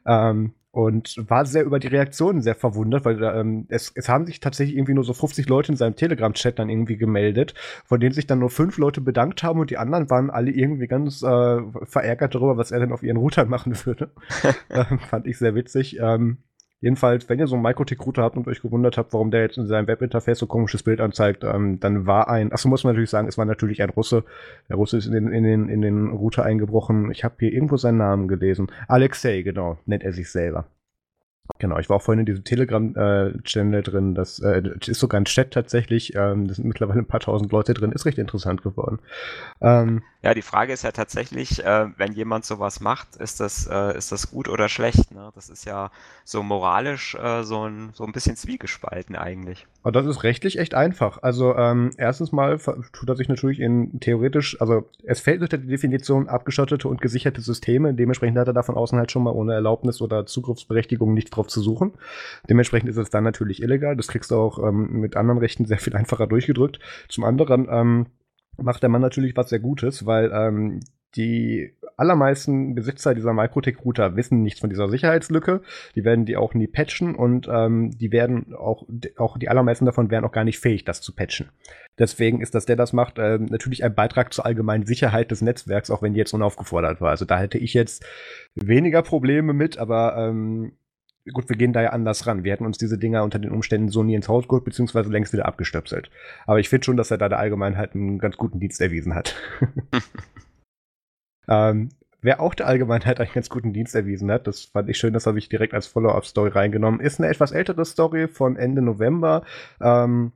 Ähm, und war sehr über die Reaktionen sehr verwundert, weil ähm, es, es haben sich tatsächlich irgendwie nur so 50 Leute in seinem Telegram-Chat dann irgendwie gemeldet, von denen sich dann nur fünf Leute bedankt haben und die anderen waren alle irgendwie ganz äh, verärgert darüber, was er denn auf ihren Routern machen würde. ähm, fand ich sehr witzig. Ähm, Jedenfalls, wenn ihr so einen Microtik-Router habt und euch gewundert habt, warum der jetzt in seinem Webinterface so komisches Bild anzeigt, ähm, dann war ein, achso, muss man natürlich sagen, es war natürlich ein Russe. Der Russe ist in den, in den, in den Router eingebrochen. Ich habe hier irgendwo seinen Namen gelesen. Alexei, genau, nennt er sich selber. Genau, ich war auch vorhin in diesem Telegram-Channel drin. Das äh, ist sogar ein Chat tatsächlich. Ähm, da sind mittlerweile ein paar tausend Leute drin. Ist recht interessant geworden. Ähm, Ja, die Frage ist ja tatsächlich, äh, wenn jemand sowas macht, ist das, äh, ist das gut oder schlecht? Ne? Das ist ja so moralisch äh, so, ein, so ein bisschen zwiegespalten eigentlich. Aber das ist rechtlich echt einfach. Also ähm, erstens mal tut er sich natürlich in theoretisch, also es fällt unter die Definition abgeschottete und gesicherte Systeme. Dementsprechend hat er davon außen halt schon mal ohne Erlaubnis oder Zugriffsberechtigung nichts drauf zu suchen. Dementsprechend ist es dann natürlich illegal. Das kriegst du auch ähm, mit anderen Rechten sehr viel einfacher durchgedrückt. Zum anderen ähm, macht der Mann natürlich was sehr Gutes, weil ähm, die allermeisten Besitzer dieser Microtech-Router wissen nichts von dieser Sicherheitslücke. Die werden die auch nie patchen und ähm, die werden auch, auch die allermeisten davon wären auch gar nicht fähig, das zu patchen. Deswegen ist, dass der das macht, äh, natürlich ein Beitrag zur allgemeinen Sicherheit des Netzwerks, auch wenn die jetzt unaufgefordert war. Also da hätte ich jetzt weniger Probleme mit, aber ähm, gut, wir gehen da ja anders ran. Wir hätten uns diese Dinger unter den Umständen so nie ins Haus geholt, beziehungsweise längst wieder abgestöpselt. Aber ich finde schon, dass er da der Allgemeinheit einen ganz guten Dienst erwiesen hat. ähm, wer auch der Allgemeinheit einen ganz guten Dienst erwiesen hat, das fand ich schön, das habe ich direkt als Follow-up-Story reingenommen, ist eine etwas ältere Story von Ende November. Ähm,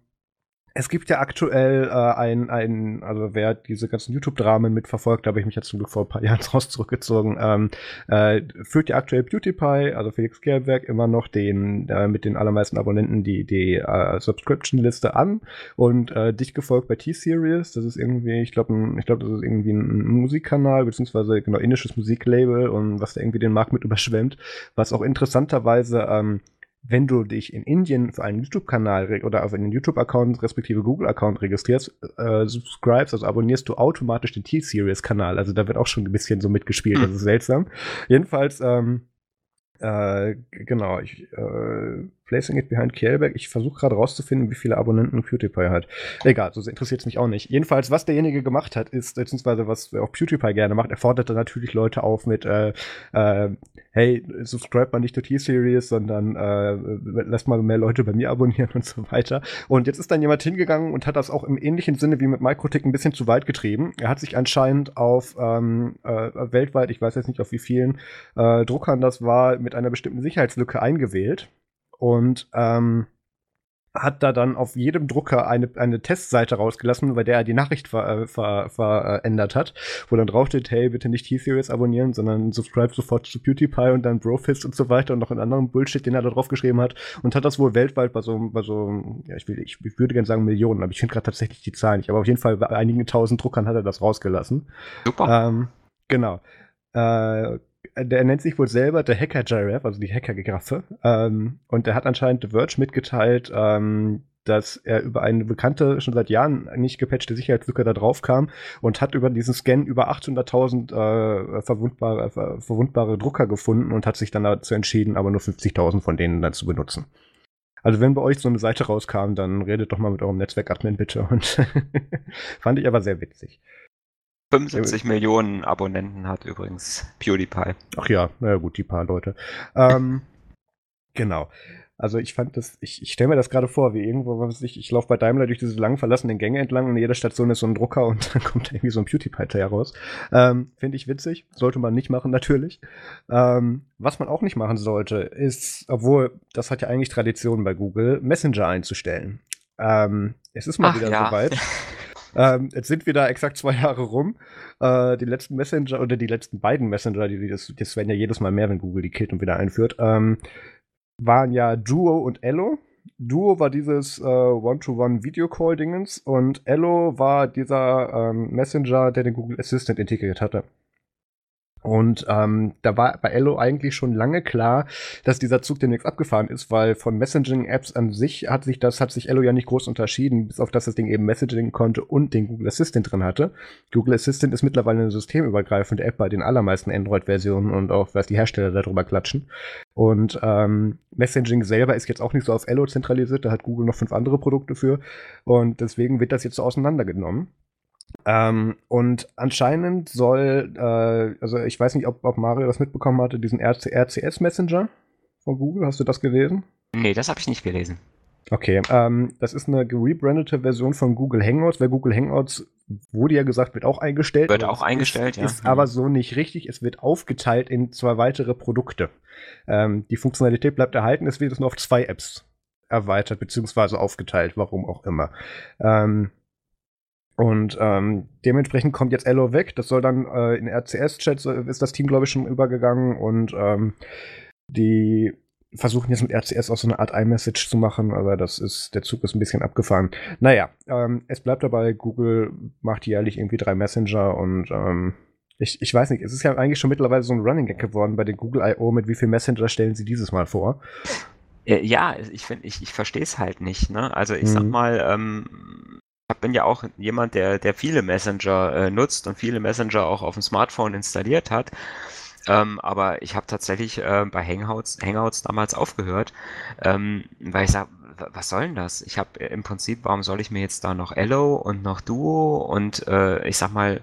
es gibt ja aktuell äh, ein, ein, also wer diese ganzen YouTube-Dramen mitverfolgt, habe ich mich jetzt zum Glück vor ein paar Jahren raus zurückgezogen, ähm, äh, führt ja aktuell PewDiePie, also Felix Gerberg, immer noch den äh, mit den allermeisten Abonnenten die, die äh, Subscription-Liste an und äh, dicht gefolgt bei T-Series. Das ist irgendwie, ich glaube, ich glaube, das ist irgendwie ein Musikkanal, beziehungsweise genau indisches Musiklabel und was da irgendwie den Markt mit überschwemmt, was auch interessanterweise ähm, wenn du dich in Indien für einen YouTube-Kanal oder auf einen YouTube-Account respektive Google-Account registrierst, äh, subscribest, also abonnierst du automatisch den T-Series-Kanal. Also da wird auch schon ein bisschen so mitgespielt. Das ist seltsam. Jedenfalls, ähm, äh, genau, ich, äh, Placing It Behind Kjellberg. Ich versuche gerade rauszufinden, wie viele Abonnenten PewDiePie hat. Egal, so interessiert es mich auch nicht. Jedenfalls, was derjenige gemacht hat, ist, beziehungsweise was auch PewDiePie gerne macht, er forderte natürlich Leute auf mit, äh, äh, hey, subscribe mal nicht to T-Series, sondern äh, lass mal mehr Leute bei mir abonnieren und so weiter. Und jetzt ist dann jemand hingegangen und hat das auch im ähnlichen Sinne wie mit Microtick ein bisschen zu weit getrieben. Er hat sich anscheinend auf ähm, äh, weltweit, ich weiß jetzt nicht auf wie vielen äh, Druckern das war, mit einer bestimmten Sicherheitslücke eingewählt und ähm, hat da dann auf jedem Drucker eine, eine Testseite rausgelassen, bei der er die Nachricht ver, äh, ver, verändert hat, wo dann draufsteht, hey, bitte nicht T-Series abonnieren, sondern subscribe sofort zu PewDiePie und dann Brofist und so weiter und noch einen anderen Bullshit, den er da drauf geschrieben hat und hat das wohl weltweit bei so, bei so ja, ich, will, ich, ich würde gerne sagen Millionen, aber ich finde gerade tatsächlich die Zahlen nicht, aber auf jeden Fall bei einigen tausend Druckern hat er das rausgelassen. Super. Ähm, genau. Äh, der nennt sich wohl selber der Hacker Giraffe, also die Hacker-Giraffe. Ähm, und der hat anscheinend The Verge mitgeteilt, ähm, dass er über eine bekannte, schon seit Jahren nicht gepatchte Sicherheitslücke da drauf kam und hat über diesen Scan über 800.000 äh, verwundbare, äh, verwundbare Drucker gefunden und hat sich dann dazu entschieden, aber nur 50.000 von denen dann zu benutzen. Also wenn bei euch so eine Seite rauskam, dann redet doch mal mit eurem Netzwerk-Admin bitte. Und fand ich aber sehr witzig. 75 Millionen Abonnenten hat übrigens PewDiePie. Ach ja, naja gut, die paar Leute. Ähm, genau. Also ich fand das, ich, ich stelle mir das gerade vor, wie irgendwo, was weiß ich, ich laufe bei Daimler durch diese lang verlassenen Gänge entlang und in jeder Station ist so ein Drucker und dann kommt irgendwie so ein PewDiePie-Teil raus. Ähm, Finde ich witzig, sollte man nicht machen natürlich. Ähm, was man auch nicht machen sollte, ist, obwohl, das hat ja eigentlich Tradition bei Google, Messenger einzustellen. Ähm, es ist mal Ach, wieder ja. soweit. Ähm, jetzt sind wir da exakt zwei Jahre rum. Äh, die letzten Messenger oder die letzten beiden Messenger, die, das, das werden ja jedes Mal mehr, wenn Google die killt und wieder einführt, ähm, waren ja Duo und Ello. Duo war dieses äh, One-to-One-Video-Call-Dingens und Ello war dieser ähm, Messenger, der den Google Assistant integriert hatte. Und ähm, da war bei Ello eigentlich schon lange klar, dass dieser Zug demnächst abgefahren ist, weil von Messaging-Apps an sich hat sich das, hat sich Ello ja nicht groß unterschieden, bis auf dass das Ding eben Messaging konnte und den Google Assistant drin hatte. Google Assistant ist mittlerweile eine systemübergreifende App bei den allermeisten Android-Versionen und auch was die Hersteller darüber klatschen. Und ähm, Messaging selber ist jetzt auch nicht so auf Ello zentralisiert, da hat Google noch fünf andere Produkte für. Und deswegen wird das jetzt so auseinandergenommen. Ähm, und anscheinend soll, äh, also ich weiß nicht, ob, ob Mario das mitbekommen hatte, diesen RC RCS Messenger von Google. Hast du das gelesen? Nee, das habe ich nicht gelesen. Okay, ähm, das ist eine gerebrandete Version von Google Hangouts, weil Google Hangouts wurde ja gesagt, wird auch eingestellt. Wird auch eingestellt, ist, ja. Ist aber so nicht richtig. Es wird aufgeteilt in zwei weitere Produkte. Ähm, die Funktionalität bleibt erhalten, es wird nur auf zwei Apps erweitert, beziehungsweise aufgeteilt, warum auch immer. Ähm, Und ähm, dementsprechend kommt jetzt Ello weg. Das soll dann äh, in RCS-Chat ist das Team, glaube ich, schon übergegangen. Und ähm, die versuchen jetzt mit RCS auch so eine Art iMessage zu machen, aber das ist, der Zug ist ein bisschen abgefahren. Naja, ähm, es bleibt dabei, Google macht jährlich irgendwie drei Messenger und ähm, ich, ich weiß nicht, es ist ja eigentlich schon mittlerweile so ein Running Gag geworden bei den Google I.O. mit wie viel Messenger stellen sie dieses Mal vor. Äh, ja, ich finde, ich, ich verstehe es halt nicht. Ne? Also ich mhm. sag mal, ähm, bin ja auch jemand, der, der viele Messenger äh, nutzt und viele Messenger auch auf dem Smartphone installiert hat. Ähm, aber ich habe tatsächlich äh, bei Hangouts, Hangouts damals aufgehört, ähm, weil ich sage, was soll denn das? Ich habe im Prinzip, warum soll ich mir jetzt da noch Ello und noch Duo und äh, ich sag mal,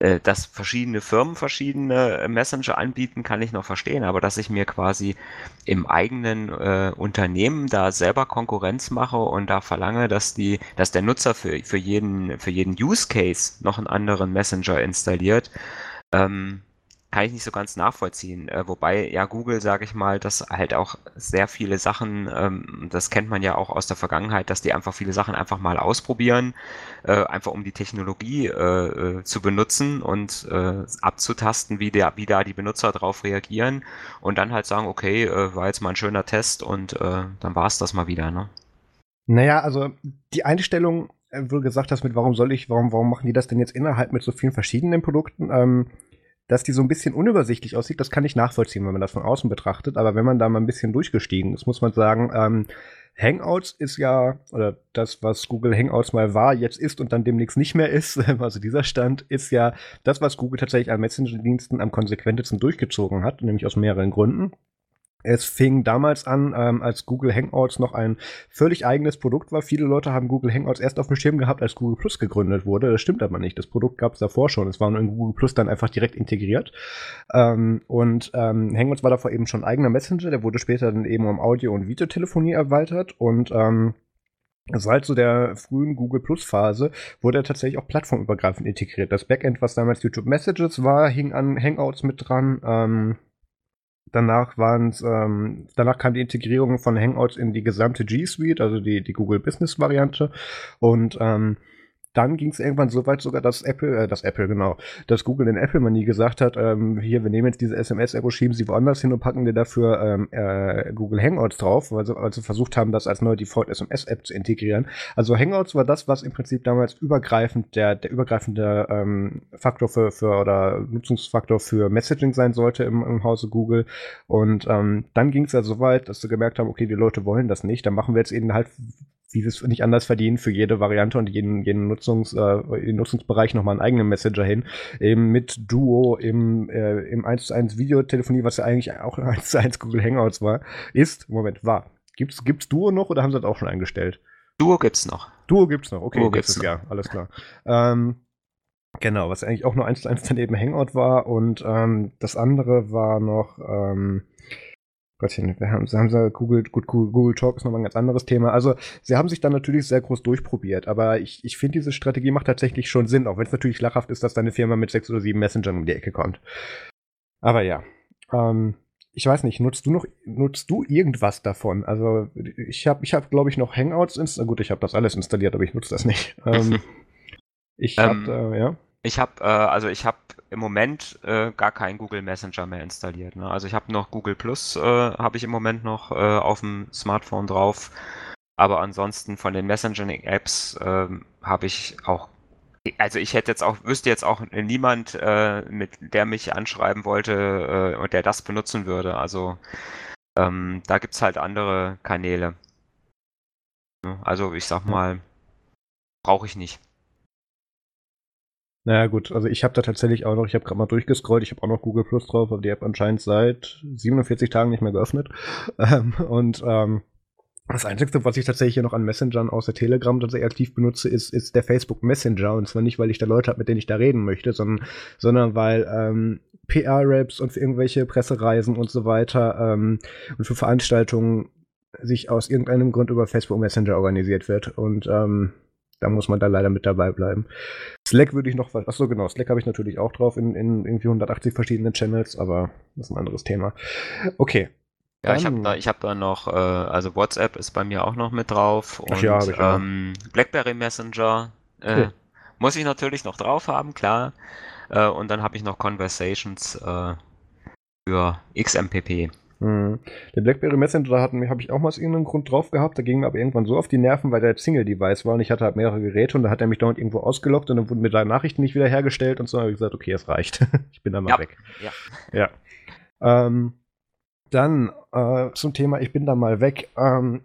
äh, dass verschiedene Firmen verschiedene Messenger anbieten, kann ich noch verstehen, aber dass ich mir quasi im eigenen äh, Unternehmen da selber Konkurrenz mache und da verlange, dass die, dass der Nutzer für, für jeden, für jeden Use Case noch einen anderen Messenger installiert, ähm, kann ich nicht so ganz nachvollziehen. Äh, wobei ja Google, sage ich mal, dass halt auch sehr viele Sachen, ähm, das kennt man ja auch aus der Vergangenheit, dass die einfach viele Sachen einfach mal ausprobieren, äh, einfach um die Technologie äh, äh zu benutzen und äh, abzutasten, wie, der, wie da die Benutzer darauf reagieren und dann halt sagen, okay, äh, war jetzt mal ein schöner Test und dann war es das mal wieder. Ne? Naja, also die Einstellung, wo du gesagt hast, mit warum soll ich, warum, warum machen die das denn jetzt innerhalb mit so vielen verschiedenen Produkten? Ähm, dass die so ein bisschen unübersichtlich aussieht, das kann ich nachvollziehen, wenn man das von außen betrachtet. Aber wenn man da mal ein bisschen durchgestiegen ist, muss man sagen, ähm, Hangouts ist ja, oder das, was Google Hangouts mal war, jetzt ist und dann demnächst nicht mehr ist, also dieser Stand, ist ja das, was Google tatsächlich an Messenger-Diensten am konsequentesten durchgezogen hat, nämlich aus mehreren Gründen. Es fing damals an, ähm, als Google Hangouts noch ein völlig eigenes Produkt war. Viele Leute haben Google Hangouts erst auf dem Schirm gehabt, als Google Plus gegründet wurde. Das stimmt aber nicht. Das Produkt gab es davor schon. Es war nur in Google Plus dann einfach direkt integriert. Ähm, und ähm, Hangouts war davor eben schon eigener Messenger. Der wurde später dann eben um Audio- und Videotelefonie erweitert. Und ähm, Seit so der frühen Google Plus Phase wurde er tatsächlich auch plattformübergreifend integriert. Das Backend, was damals YouTube Messages war, hing an Hangouts mit dran. Ähm, Danach waren es, ähm, danach kam die Integrierung von Hangouts in die gesamte G Suite, also die, die Google Business Variante. Und ähm, dann ging es irgendwann so weit sogar, dass Apple, äh, das Apple, genau, dass Google in Apple Manie gesagt hat, ähm, hier, wir nehmen jetzt diese SMS-App schieben sie woanders hin und packen dir dafür ähm, äh, Google Hangouts drauf, weil sie also versucht haben, das als neue Default SMS-App zu integrieren. Also Hangouts war das, was im Prinzip damals übergreifend der, der übergreifende ähm, Faktor für, für oder Nutzungsfaktor für Messaging sein sollte im, im Hause Google. Und ähm, dann ging es ja so weit, dass sie gemerkt haben, okay, die Leute wollen das nicht, dann machen wir jetzt eben halt wie wir es nicht anders verdienen, für jede Variante und jeden, jeden Nutzungs, äh, Nutzungsbereich nochmal einen eigenen Messenger hin. Eben mit Duo im, äh, im 1 zu 1 Videotelefonie, was ja eigentlich auch 1 zu 1 Google Hangouts war, ist, Moment, war. Gibt's, gibt's Duo noch oder haben sie das auch schon eingestellt? Duo gibt's noch. Duo gibt's noch, okay. Duo gibt's noch. Ja, alles klar. Ähm, genau, was eigentlich auch nur 1 zu 1 daneben Hangout war und ähm, das andere war noch, ähm, Gottchen, wir haben, haben sie googelt, gut, Google Talk ist nochmal ein ganz anderes Thema. Also, sie haben sich dann natürlich sehr groß durchprobiert, aber ich, ich finde, diese Strategie macht tatsächlich schon Sinn, auch wenn es natürlich lachhaft ist, dass deine Firma mit sechs oder sieben Messengern um die Ecke kommt. Aber ja. Ähm, ich weiß nicht, nutzt du noch, nutzt du irgendwas davon? Also, ich habe, ich hab, glaube ich, noch Hangouts installiert. Gut, ich habe das alles installiert, aber ich nutze das nicht. Ähm, ich habe, ähm, äh, ja. Ich habe, äh, also ich habe im Moment äh, gar keinen Google Messenger mehr installiert. Ne? Also ich habe noch Google Plus, äh, habe ich im Moment noch äh, auf dem Smartphone drauf. Aber ansonsten von den Messaging-Apps ähm, habe ich auch, also ich hätte jetzt auch, wüsste jetzt auch niemand, äh, mit der mich anschreiben wollte äh, und der das benutzen würde. Also ähm, da gibt es halt andere Kanäle. Also ich sag mal, brauche ich nicht. Naja, gut, also ich habe da tatsächlich auch noch, ich habe gerade mal durchgescrollt, ich habe auch noch Google Plus drauf, aber die App anscheinend seit 47 Tagen nicht mehr geöffnet. Ähm, und ähm, das Einzige, was ich tatsächlich hier noch an Messengern außer Telegram tatsächlich aktiv benutze, ist, ist der Facebook Messenger. Und zwar nicht, weil ich da Leute habe, mit denen ich da reden möchte, sondern, sondern weil ähm, PR-Raps und für irgendwelche Pressereisen und so weiter ähm, und für Veranstaltungen sich aus irgendeinem Grund über Facebook Messenger organisiert wird. Und ähm, da muss man da leider mit dabei bleiben. Slack würde ich noch, achso genau, Slack habe ich natürlich auch drauf in, in irgendwie 180 verschiedenen Channels, aber das ist ein anderes Thema. Okay. Ja, ich habe da, hab da noch, äh, also WhatsApp ist bei mir auch noch mit drauf und ja, ähm, BlackBerry Messenger, äh, cool. Muss ich natürlich noch drauf haben, klar. Äh, und dann habe ich noch Conversations äh, für XMPP. Hm. Der BlackBerry Messenger habe ich auch mal aus irgendeinem Grund drauf gehabt. Da ging mir aber irgendwann so auf die Nerven, weil der Single-Device war und ich hatte halt mehrere Geräte und da hat er mich dauernd irgendwo ausgelockt und dann wurden mir da Nachrichten nicht wieder hergestellt und so. habe ich gesagt, okay, es reicht. ich bin da mal ja. weg. Ja. ja. Ähm, dann äh, zum Thema, ich bin da mal weg. Ähm,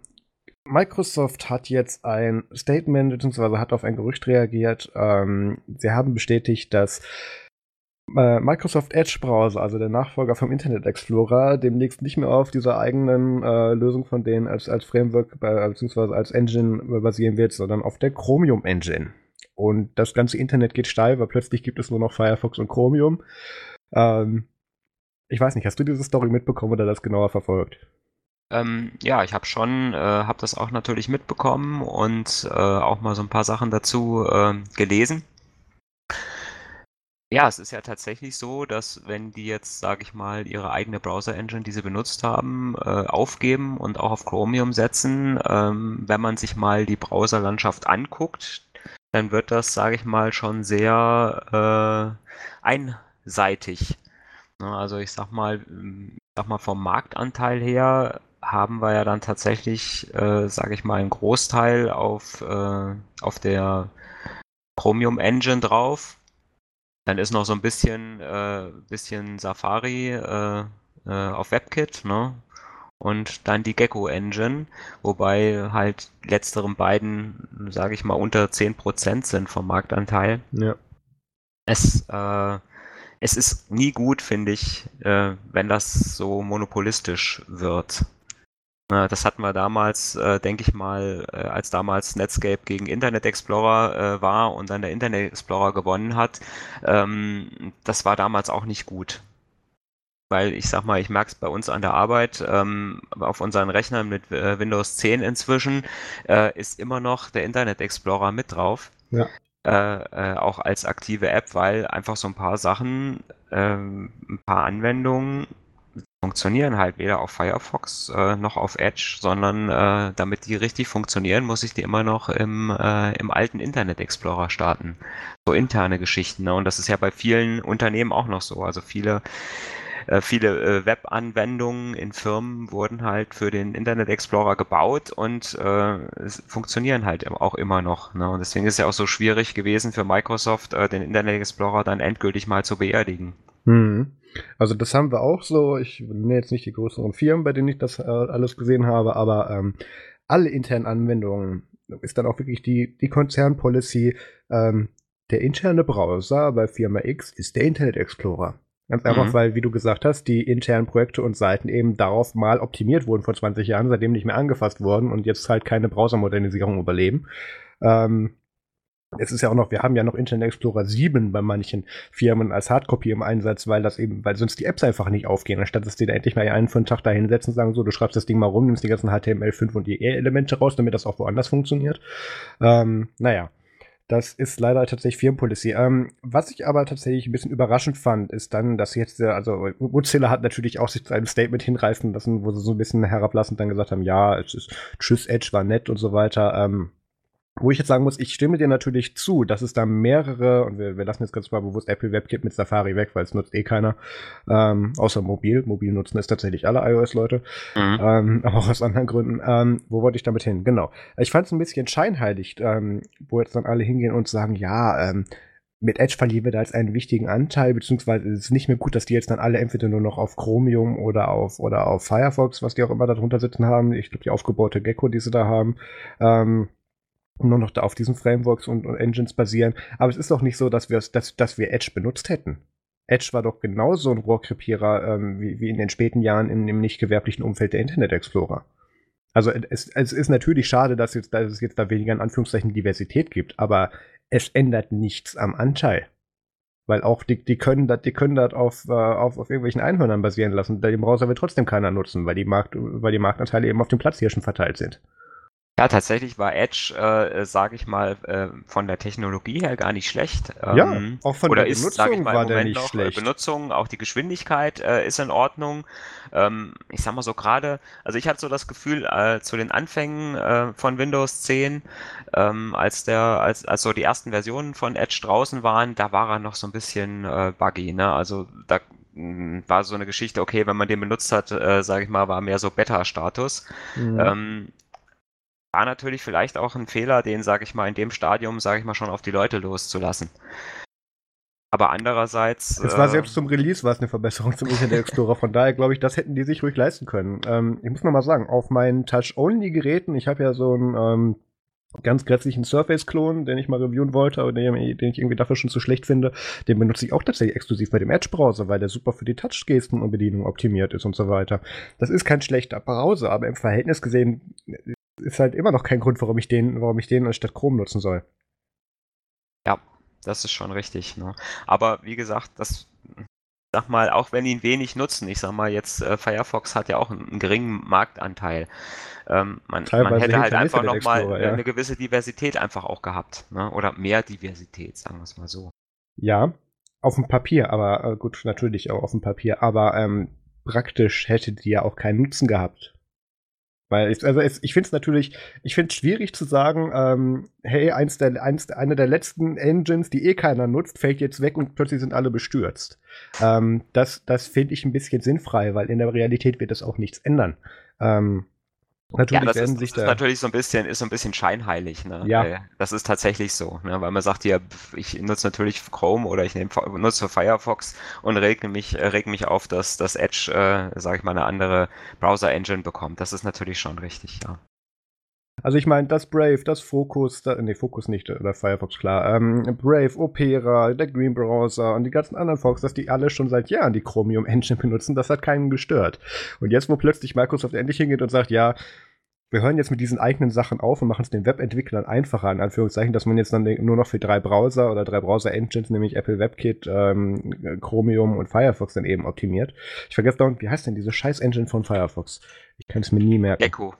Microsoft hat jetzt ein Statement beziehungsweise hat auf ein Gerücht reagiert. Ähm, sie haben bestätigt, dass Microsoft Edge Browser, also der Nachfolger vom Internet Explorer, demnächst nicht mehr auf dieser eigenen äh, Lösung von denen als, als Framework äh, bzw. als Engine basieren wird, sondern auf der Chromium Engine. Und das ganze Internet geht steil, weil plötzlich gibt es nur noch Firefox und Chromium. Ähm, ich weiß nicht, hast du diese Story mitbekommen oder das genauer verfolgt? Ähm, ja, ich habe schon, äh, habe das auch natürlich mitbekommen und äh, auch mal so ein paar Sachen dazu äh, gelesen. Ja, es ist ja tatsächlich so, dass wenn die jetzt, sage ich mal, ihre eigene Browser-Engine, die sie benutzt haben, äh, aufgeben und auch auf Chromium setzen, ähm, wenn man sich mal die Browserlandschaft anguckt, dann wird das, sage ich mal, schon sehr äh, einseitig. Ne, also ich sag mal, ich sag mal vom Marktanteil her haben wir ja dann tatsächlich, äh, sage ich mal, einen Großteil auf, äh, auf der Chromium Engine drauf dann ist noch so ein bisschen, äh, bisschen Safari äh, äh, auf WebKit, ne? Und dann die Gecko Engine, wobei halt letzteren beiden, sage ich mal, unter 10% sind vom Marktanteil. Ja. Es, äh, es ist nie gut, finde ich, äh, wenn das so monopolistisch wird. Das hatten wir damals, äh, denke ich mal, äh, als damals Netscape gegen Internet Explorer äh, war und dann der Internet Explorer gewonnen hat. Ähm, das war damals auch nicht gut. Weil ich sag mal, ich merke es bei uns an der Arbeit, ähm, auf unseren Rechnern mit äh, Windows 10 inzwischen äh, ist immer noch der Internet Explorer mit drauf. Ja. Äh, auch als aktive App, weil einfach so ein paar Sachen, ähm, ein paar Anwendungen funktionieren halt weder auf Firefox äh, noch auf Edge, sondern äh, damit die richtig funktionieren, muss ich die immer noch im, äh, im alten Internet Explorer starten. So interne Geschichten. Ne? Und das ist ja bei vielen Unternehmen auch noch so. Also viele äh, viele äh, Web-Anwendungen in Firmen wurden halt für den Internet Explorer gebaut und äh, funktionieren halt auch immer noch. Ne? Und deswegen ist es ja auch so schwierig gewesen für Microsoft, äh, den Internet Explorer dann endgültig mal zu beerdigen. Hm. Also das haben wir auch so. Ich nenne jetzt nicht die größeren Firmen, bei denen ich das äh, alles gesehen habe, aber ähm, alle internen Anwendungen ist dann auch wirklich die, die Konzernpolicy. Ähm, der interne Browser bei Firma X ist der Internet Explorer. Ganz einfach, mhm. weil, wie du gesagt hast, die internen Projekte und Seiten eben darauf mal optimiert wurden vor 20 Jahren, seitdem nicht mehr angefasst wurden und jetzt halt keine Browsermodernisierung überleben. Ähm, es ist ja auch noch, wir haben ja noch Internet Explorer 7 bei manchen Firmen als Hardcopy im Einsatz, weil das eben, weil sonst die Apps einfach nicht aufgehen, anstatt dass die da endlich mal einen für einen Tag da hinsetzen und sagen, so, du schreibst das Ding mal rum, nimmst die ganzen HTML5 und IE-Elemente raus, damit das auch woanders funktioniert. Ähm, naja. Das ist leider tatsächlich Firmenpolicy. Ähm, was ich aber tatsächlich ein bisschen überraschend fand, ist dann, dass jetzt, also Mozilla hat natürlich auch sich zu einem Statement hinreißen lassen, wo sie so ein bisschen herablassend dann gesagt haben, ja, es ist Tschüss, Edge war nett und so weiter. Ähm, wo ich jetzt sagen muss, ich stimme dir natürlich zu, dass es da mehrere, und wir, wir lassen jetzt ganz mal bewusst Apple WebKit mit Safari weg, weil es nutzt eh keiner, ähm, außer mobil. Mobil nutzen es tatsächlich alle iOS-Leute, mhm. ähm, aber auch aus anderen Gründen. Ähm, wo wollte ich damit hin? Genau. Ich fand es ein bisschen scheinheilig, ähm, wo jetzt dann alle hingehen und sagen, ja, ähm, mit Edge verlieren wir da jetzt einen wichtigen Anteil, beziehungsweise es ist nicht mehr gut, dass die jetzt dann alle entweder nur noch auf Chromium oder auf oder auf Firefox, was die auch immer da drunter sitzen haben. Ich glaube, die aufgebaute Gecko, die sie da haben. Ähm, nur noch da auf diesen Frameworks und, und, Engines basieren. Aber es ist doch nicht so, dass wir, dass, dass wir Edge benutzt hätten. Edge war doch genauso ein Rohrkrepierer ähm, wie, wie in den späten Jahren im, im nicht gewerblichen Umfeld der Internet Explorer. Also es, es ist natürlich schade, dass, jetzt, dass es jetzt da weniger in Anführungszeichen Diversität gibt, aber es ändert nichts am Anteil. Weil auch die, die können das, die können äh, auf, auf irgendwelchen Einhörnern basieren lassen. Den Browser wird trotzdem keiner nutzen, weil die, Markt, weil die Marktanteile eben auf den Platzhirschen verteilt sind. Ja, tatsächlich war Edge, äh, sage ich mal, äh, von der Technologie her gar nicht schlecht. Ja, ähm, auch von oder der ist, Benutzung ich mal, war der nicht noch, äh, schlecht. Benutzung, auch die Geschwindigkeit äh, ist in Ordnung. Ähm, ich sag mal so gerade, also ich hatte so das Gefühl, äh, zu den Anfängen äh, von Windows 10, ähm, als der, als, als so die ersten Versionen von Edge draußen waren, da war er noch so ein bisschen äh, buggy, ne? Also da mh, war so eine Geschichte, okay, wenn man den benutzt hat, äh, sage ich mal, war mehr so Beta-Status. Mhm. Ähm, war natürlich vielleicht auch ein Fehler, den, sage ich mal, in dem Stadium, sage ich mal, schon auf die Leute loszulassen. Aber andererseits. Es war äh, selbst zum Release war es eine Verbesserung zum Internet Explorer. Von daher glaube ich, das hätten die sich ruhig leisten können. Ähm, ich muss noch mal sagen, auf meinen Touch-Only-Geräten, ich habe ja so einen ähm, ganz grässlichen Surface-Klon, den ich mal reviewen wollte, aber den, den ich irgendwie dafür schon zu schlecht finde, den benutze ich auch tatsächlich exklusiv bei dem Edge-Browser, weil der super für die Touch-Gesten und Bedienung optimiert ist und so weiter. Das ist kein schlechter Browser, aber im Verhältnis gesehen ist halt immer noch kein Grund, warum ich den, warum ich den anstatt Chrome nutzen soll. Ja, das ist schon richtig. Ne? Aber wie gesagt, das, sag mal, auch wenn ihn wenig nutzen, ich sag mal jetzt, äh, Firefox hat ja auch einen, einen geringen Marktanteil. Ähm, man, man hätte halt einfach nochmal ja. eine gewisse Diversität einfach auch gehabt. Ne? Oder mehr Diversität, sagen wir es mal so. Ja, auf dem Papier, aber äh, gut, natürlich auch auf dem Papier, aber ähm, praktisch hätte die ja auch keinen Nutzen gehabt. Weil ich, also ich finde es natürlich, ich finde es schwierig zu sagen, ähm, hey, eins der, eins, eine der letzten Engines, die eh keiner nutzt, fällt jetzt weg und plötzlich sind alle bestürzt. Ähm, das das finde ich ein bisschen sinnfrei, weil in der Realität wird das auch nichts ändern. Ähm, natürlich Ja, das ist, das ist da. natürlich so ein bisschen, ist so ein bisschen scheinheilig, ne? Ja. Das ist tatsächlich so, ne? Weil man sagt pf, ich nutze natürlich Chrome oder ich nehme, nutze Firefox und reg mich, äh, reg mich auf, dass das Edge, äh, sage ich mal, eine andere Browser-Engine bekommt. Das ist natürlich schon richtig, ja. Also ich meine, das Brave, das Focus, da, nee, Focus nicht, oder Firefox, klar. Ähm, Brave, Opera, der Green Browser und die ganzen anderen Fox, dass die alle schon seit Jahren die Chromium Engine benutzen, das hat keinen gestört. Und jetzt, wo plötzlich Microsoft endlich hingeht und sagt, ja, wir hören jetzt mit diesen eigenen Sachen auf und machen es den Webentwicklern einfacher, in Anführungszeichen, dass man jetzt dann nur noch für drei Browser oder drei Browser-Engines, nämlich Apple WebKit, ähm, Chromium und Firefox dann eben optimiert. Ich vergesse dauernd, wie heißt denn diese scheiß Engine von Firefox? Ich kann es mir nie merken. Gecko.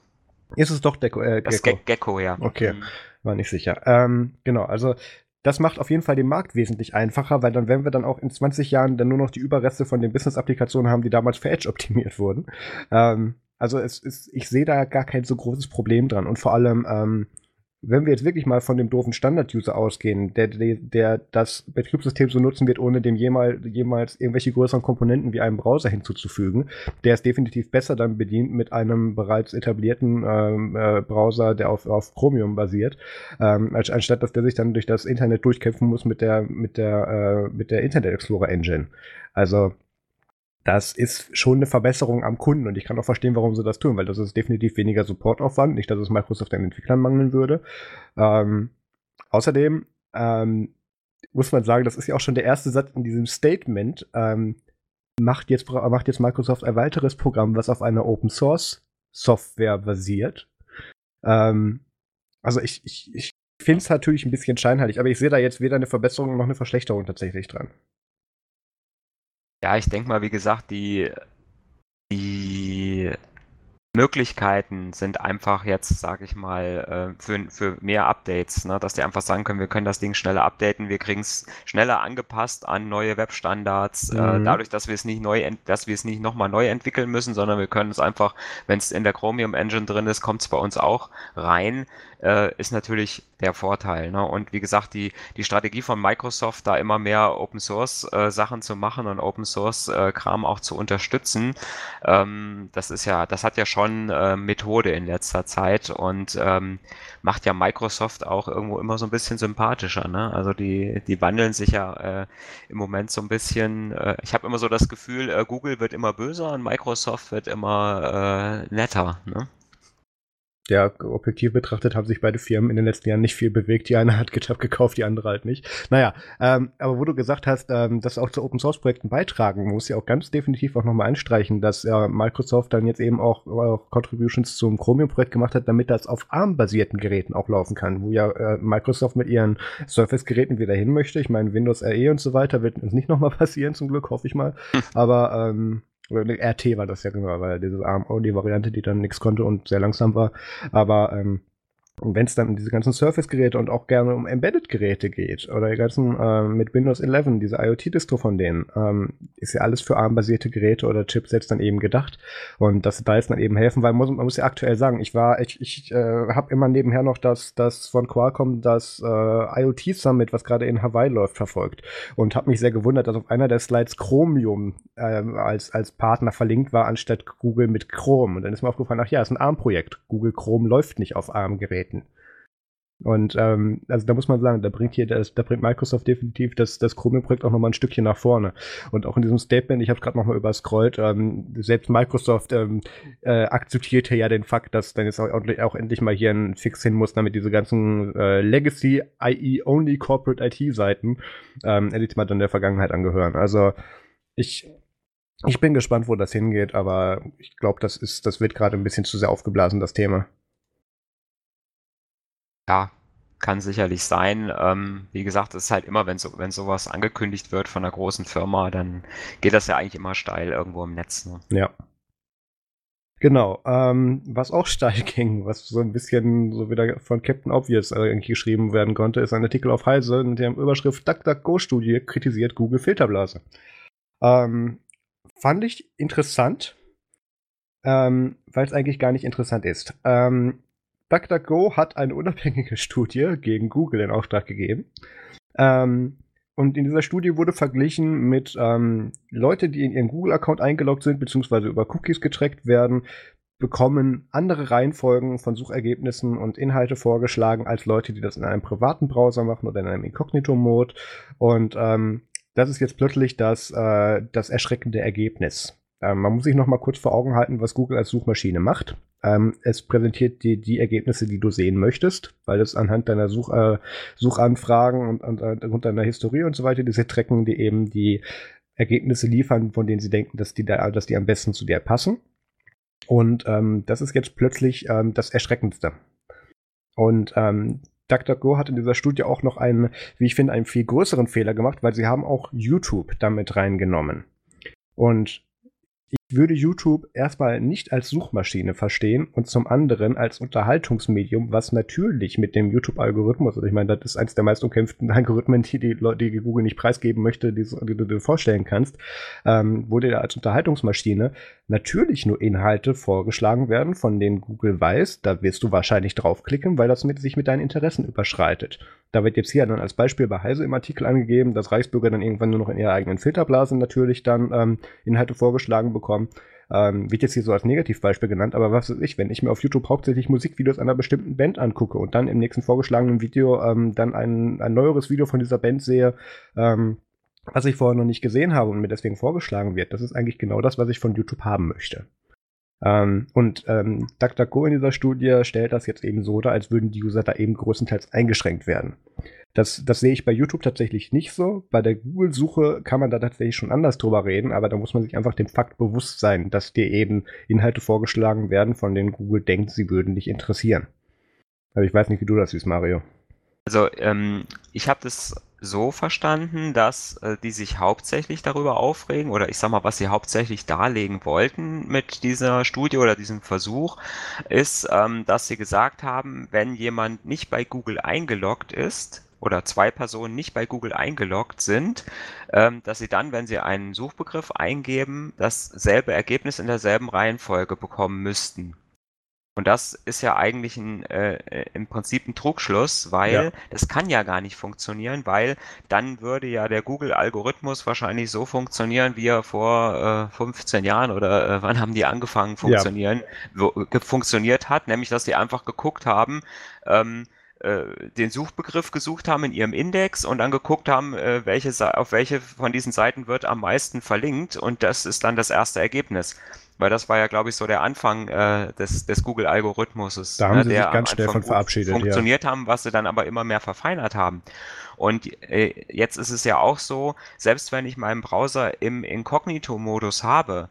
Ist es doch Deco, äh, Das Gecko? Ge Gecko, ja. Okay. Mhm. War nicht sicher. Ähm, genau, also das macht auf jeden Fall den Markt wesentlich einfacher, weil dann werden wir dann auch in 20 Jahren dann nur noch die Überreste von den Business-Applikationen haben, die damals für Edge optimiert wurden. Ähm, also es ist, ich sehe da gar kein so großes Problem dran. Und vor allem, ähm, wenn wir jetzt wirklich mal von dem doofen Standard-User ausgehen, der, der, der das Betriebssystem so nutzen wird, ohne dem jemals, jemals irgendwelche größeren Komponenten wie einem Browser hinzuzufügen, der ist definitiv besser dann bedient mit einem bereits etablierten ähm, äh, Browser, der auf, auf Chromium basiert, ähm, als, anstatt dass der sich dann durch das Internet durchkämpfen muss mit der, mit der, äh, mit der Internet Explorer Engine. Also das ist schon eine Verbesserung am Kunden und ich kann auch verstehen, warum sie das tun, weil das ist definitiv weniger Supportaufwand, nicht, dass es Microsoft den Entwicklern mangeln würde. Ähm, außerdem ähm, muss man sagen, das ist ja auch schon der erste Satz in diesem Statement. Ähm, macht, jetzt, macht jetzt Microsoft ein weiteres Programm, was auf einer Open Source Software basiert. Ähm, also ich, ich, ich finde es natürlich ein bisschen scheinheilig, aber ich sehe da jetzt weder eine Verbesserung noch eine Verschlechterung tatsächlich dran. Ja, ich denke mal, wie gesagt, die, die Möglichkeiten sind einfach jetzt, sage ich mal, äh, für, für mehr Updates, ne? dass die einfach sagen können, wir können das Ding schneller updaten, wir kriegen es schneller angepasst an neue Webstandards, äh, Mhm. dadurch, dass wir es nicht neu, dass wir es nicht nochmal neu entwickeln müssen, sondern wir können es einfach, wenn es in der Chromium Engine drin ist, kommt es bei uns auch rein, äh, ist natürlich der Vorteil. Ne? Und wie gesagt, die, die Strategie von Microsoft, da immer mehr Open Source äh, Sachen zu machen und Open Source äh, Kram auch zu unterstützen, ähm, das ist ja, das hat ja schon äh, Methode in letzter Zeit und ähm, macht ja Microsoft auch irgendwo immer so ein bisschen sympathischer. Ne? Also die, die wandeln sich ja äh, im Moment so ein bisschen. Äh, ich habe immer so das Gefühl, Google wird immer böser und Microsoft wird immer netter. Ne? Ja, objektiv betrachtet haben sich beide Firmen in den letzten Jahren nicht viel bewegt. Die eine hat GitHub gekauft, die andere halt nicht. Naja, ähm, aber wo du gesagt hast, ähm, dass auch zu Open Source Projekten beitragen, muss ja auch ganz definitiv auch nochmal anstreichen, dass äh, Microsoft dann jetzt eben auch, auch Contributions zum Chromium-Projekt gemacht hat, damit das auf ARM-basierten Geräten auch laufen kann, wo ja äh, Microsoft mit ihren Surface-Geräten wieder hin möchte. Ich meine, Windows RE und so weiter wird uns nicht nochmal passieren, zum Glück, hoffe ich mal. Aber ähm, RT war das ja genau, weil diese ARM-Only-Variante, die dann nichts konnte und sehr langsam war. Aber ähm, Und wenn es dann um diese ganzen Surface-Geräte und auch gerne um Embedded-Geräte geht oder die ganzen äh, mit Windows 11, diese IoT-Distro von denen, ähm, ist ja alles für ARM-basierte Geräte oder Chipsets dann eben gedacht. Und dass da jetzt dann eben helfen, weil man muss, man muss ja aktuell sagen, ich war, ich, ich äh, habe immer nebenher noch das, das von Qualcomm, das äh, IoT Summit, was gerade in Hawaii läuft, verfolgt und habe mich sehr gewundert, dass auf einer der Slides Chromium äh, als, als Partner verlinkt war, anstatt Google mit Chrome. Und dann ist mir aufgefallen, ach ja, ist ein ARM-Projekt. Google Chrome läuft nicht auf ARM-Geräten treten. Und ähm, also da muss man sagen, da bringt hier, das, da bringt Microsoft definitiv das, das Chromium-Projekt auch nochmal ein Stückchen nach vorne. Und auch in diesem Statement, ich habe es gerade nochmal überscrollt, ähm, selbst Microsoft ähm, äh, akzeptiert ja den Fakt, dass dann jetzt auch, auch, endlich mal hier ein Fix hin muss, damit diese ganzen äh, Legacy, IE Only Corporate IT-Seiten ähm, endlich mal dann der Vergangenheit angehören. Also ich, ich bin gespannt, wo das hingeht, aber ich glaube, das ist, das wird gerade ein bisschen zu sehr aufgeblasen, das Thema. Ja, kann sicherlich sein. Ähm, wie gesagt, es ist halt immer, wenn, so, wenn sowas angekündigt wird von einer großen Firma, dann geht das ja eigentlich immer steil irgendwo im Netz. Ne? Ja. Genau. Ähm, was auch steil ging, was so ein bisschen so wieder von Captain Obvious irgendwie geschrieben werden konnte, ist ein Artikel auf Heise in der Überschrift DuckDuckGo-Studie kritisiert Google Filterblase. Ähm, fand ich interessant, ähm, weil es eigentlich gar nicht interessant ist. Ähm, DuckDuckGo hat eine unabhängige Studie gegen Google in Auftrag gegeben. Ähm, und in dieser Studie wurde verglichen mit ähm, Leute, die in ihren Google-Account eingeloggt sind, beziehungsweise über Cookies getrackt werden, bekommen andere Reihenfolgen von Suchergebnissen und Inhalte vorgeschlagen als Leute, die das in einem privaten Browser machen oder in einem Inkognito-Mode. Und ähm, das ist jetzt plötzlich das, äh, das erschreckende Ergebnis. Ähm, man muss sich noch mal kurz vor Augen halten, was Google als Suchmaschine macht. Ähm, es präsentiert dir die Ergebnisse, die du sehen möchtest, weil es anhand deiner Such, äh, Suchanfragen und, und, und deiner Historie und so weiter, diese Trecken, die eben die Ergebnisse liefern, von denen sie denken, dass die, da, dass die am besten zu dir passen. Und ähm, das ist jetzt plötzlich ähm, das Erschreckendste. Und ähm, DuckDuckGo hat in dieser Studie auch noch einen, wie ich finde, einen viel größeren Fehler gemacht, weil sie haben auch YouTube damit reingenommen. Und ich würde YouTube erstmal nicht als Suchmaschine verstehen und zum anderen als Unterhaltungsmedium, was natürlich mit dem YouTube-Algorithmus, also ich meine, das ist eines der meist umkämpften Algorithmen, die, die, die Google nicht preisgeben möchte, die, die du dir vorstellen kannst, ähm, wurde da als Unterhaltungsmaschine natürlich nur Inhalte vorgeschlagen werden, von denen Google weiß, da wirst du wahrscheinlich draufklicken, weil das mit, sich mit deinen Interessen überschreitet. Da wird jetzt hier dann als Beispiel bei Heise im Artikel angegeben, dass Reichsbürger dann irgendwann nur noch in ihrer eigenen Filterblasen natürlich dann ähm, Inhalte vorgeschlagen bekommen. Ähm, wird jetzt hier so als Negativbeispiel genannt, aber was weiß ich, wenn ich mir auf YouTube hauptsächlich Musikvideos einer bestimmten Band angucke und dann im nächsten vorgeschlagenen Video ähm, dann ein, ein neueres Video von dieser Band sehe, ähm, was ich vorher noch nicht gesehen habe und mir deswegen vorgeschlagen wird, das ist eigentlich genau das, was ich von YouTube haben möchte. Ähm, und ähm, DuckDuckGo in dieser Studie stellt das jetzt eben so dar, als würden die User da eben größtenteils eingeschränkt werden. Das, das sehe ich bei YouTube tatsächlich nicht so. Bei der Google-Suche kann man da tatsächlich schon anders drüber reden, aber da muss man sich einfach dem Fakt bewusst sein, dass dir eben Inhalte vorgeschlagen werden, von denen Google denkt, sie würden dich interessieren. Aber ich weiß nicht, wie du das siehst, Mario. Also, ähm, ich habe das so verstanden, dass äh, die sich hauptsächlich darüber aufregen oder ich sag mal, was sie hauptsächlich darlegen wollten mit dieser Studie oder diesem Versuch, ist, ähm, dass sie gesagt haben, wenn jemand nicht bei Google eingeloggt ist, oder zwei Personen nicht bei Google eingeloggt sind, ähm, dass sie dann, wenn sie einen Suchbegriff eingeben, dasselbe Ergebnis in derselben Reihenfolge bekommen müssten. Und das ist ja eigentlich ein, äh, äh, im Prinzip ein Trugschluss, weil ja. das kann ja gar nicht funktionieren, weil dann würde ja der Google-Algorithmus wahrscheinlich so funktionieren, wie er vor äh, 15 Jahren oder äh, wann haben die angefangen funktionieren, ja. funktioniert hat, nämlich dass die einfach geguckt haben, ähm, äh, den Suchbegriff gesucht haben in ihrem Index und dann geguckt haben, äh, welche, auf welche von diesen Seiten wird am meisten verlinkt und das ist dann das erste Ergebnis. Weil das war ja, glaube ich, so der Anfang äh, des, des Google-Algorithmuses. Da haben ne, sie sich ganz schnell von verabschiedet. Funktioniert ja. haben, was sie dann aber immer mehr verfeinert haben. Und äh, jetzt ist es ja auch so, selbst wenn ich meinen Browser im Inkognito-Modus habe,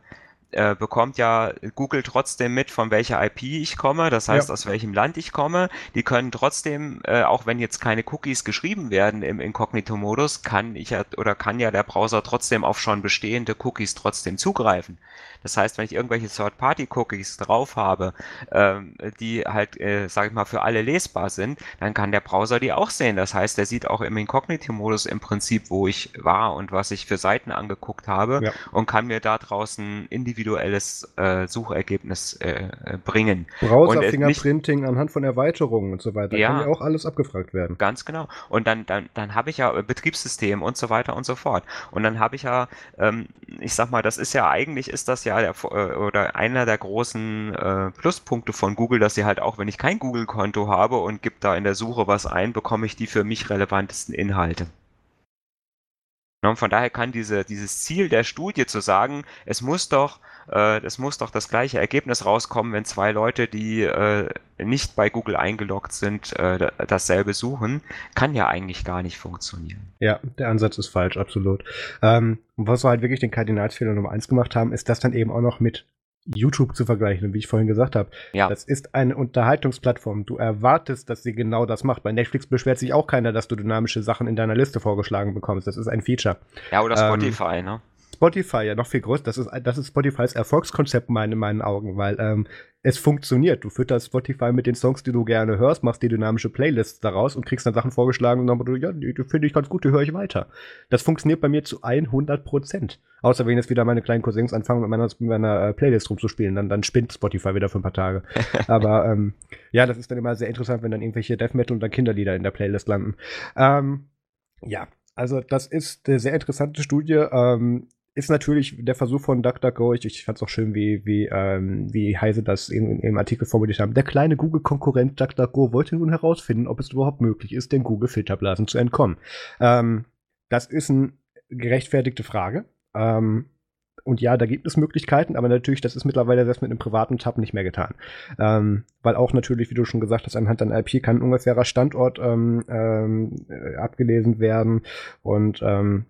äh, bekommt ja Google trotzdem mit, von welcher IP ich komme, das heißt, ja. aus welchem Land ich komme. Die können trotzdem, äh, auch wenn jetzt keine Cookies geschrieben werden im Inkognito-Modus, kann ich ja oder kann ja der Browser trotzdem auf schon bestehende Cookies trotzdem zugreifen. Das heißt, wenn ich irgendwelche Third-Party-Cookies drauf habe, ähm, die halt, äh, sage ich mal, für alle lesbar sind, dann kann der Browser die auch sehen. Das heißt, der sieht auch im Inkognito-Modus im Prinzip, wo ich war und was ich für Seiten angeguckt habe ja. und kann mir da draußen individuelles äh, Suchergebnis äh, bringen. Browser-Fingerprinting anhand von Erweiterungen und so weiter. Ja, kann ja auch alles abgefragt werden. Ganz genau. Und dann, dann, dann habe ich ja Betriebssystem und so weiter und so fort. Und dann habe ich ja, ähm, ich sag mal, das ist ja eigentlich, ist das ja ja der, äh, oder einer der großen äh, Pluspunkte von Google, dass sie halt auch, wenn ich kein Google-Konto habe und gebe da in der Suche was ein, bekomme ich die für mich relevantesten Inhalte. Und von daher kann diese, dieses Ziel der Studie zu sagen, es muss doch, äh, es muss doch das gleiche Ergebnis rauskommen, wenn zwei Leute, die äh, nicht bei Google eingeloggt sind, äh, dasselbe suchen, kann ja eigentlich gar nicht funktionieren. Ja, der Ansatz ist falsch, absolut. Ähm, was wir halt wirklich den Kardinalsfehler Nummer eins gemacht haben, ist das dann eben auch noch mit YouTube zu vergleichen. wie ich vorhin gesagt habe, ja. das ist eine Unterhaltungsplattform. Du erwartest, dass sie genau das macht. Bei Netflix beschwert sich auch keiner, dass du dynamische Sachen in deiner Liste vorgeschlagen bekommst. Das ist ein Feature. Ja, oder Spotify, ähm, ne? Spotify ja noch viel größer. Das ist, das ist Spotifys Erfolgskonzept in meinen Augen, weil ähm, es funktioniert. Du fütterst Spotify mit den Songs, die du gerne hörst, machst die dynamische Playlists daraus und kriegst dann Sachen vorgeschlagen und dann du, ja, die finde ich ganz gut, die höre ich weiter. Das funktioniert bei mir zu 100 Prozent. Außer wenn jetzt wieder meine kleinen Cousins anfangen, mit meiner, mit meiner äh, Playlist rumzuspielen, dann, dann spinnt Spotify wieder für ein paar Tage. Aber ähm, ja, das ist dann immer sehr interessant, wenn dann irgendwelche Death Metal und dann Kinderlieder in der Playlist landen. Ähm, ja, also das ist eine sehr interessante Studie. Ähm, ist natürlich der Versuch von DuckDuckGo, ich, ich fand es auch schön, wie, wie, ähm, wie Heise das in, im Artikel formuliert haben. Der kleine Google-Konkurrent DuckDuckGo wollte nun herausfinden, ob es überhaupt möglich ist, den Google-Filterblasen zu entkommen. Ähm, das ist eine gerechtfertigte Frage. Ähm, und ja, da gibt es Möglichkeiten, aber natürlich, das ist mittlerweile selbst mit einem privaten Tab nicht mehr getan. Ähm, weil auch natürlich, wie du schon gesagt hast, anhand deiner IP kann ein ungefährer Standort ähm, ähm, äh, abgelesen werden und ähm,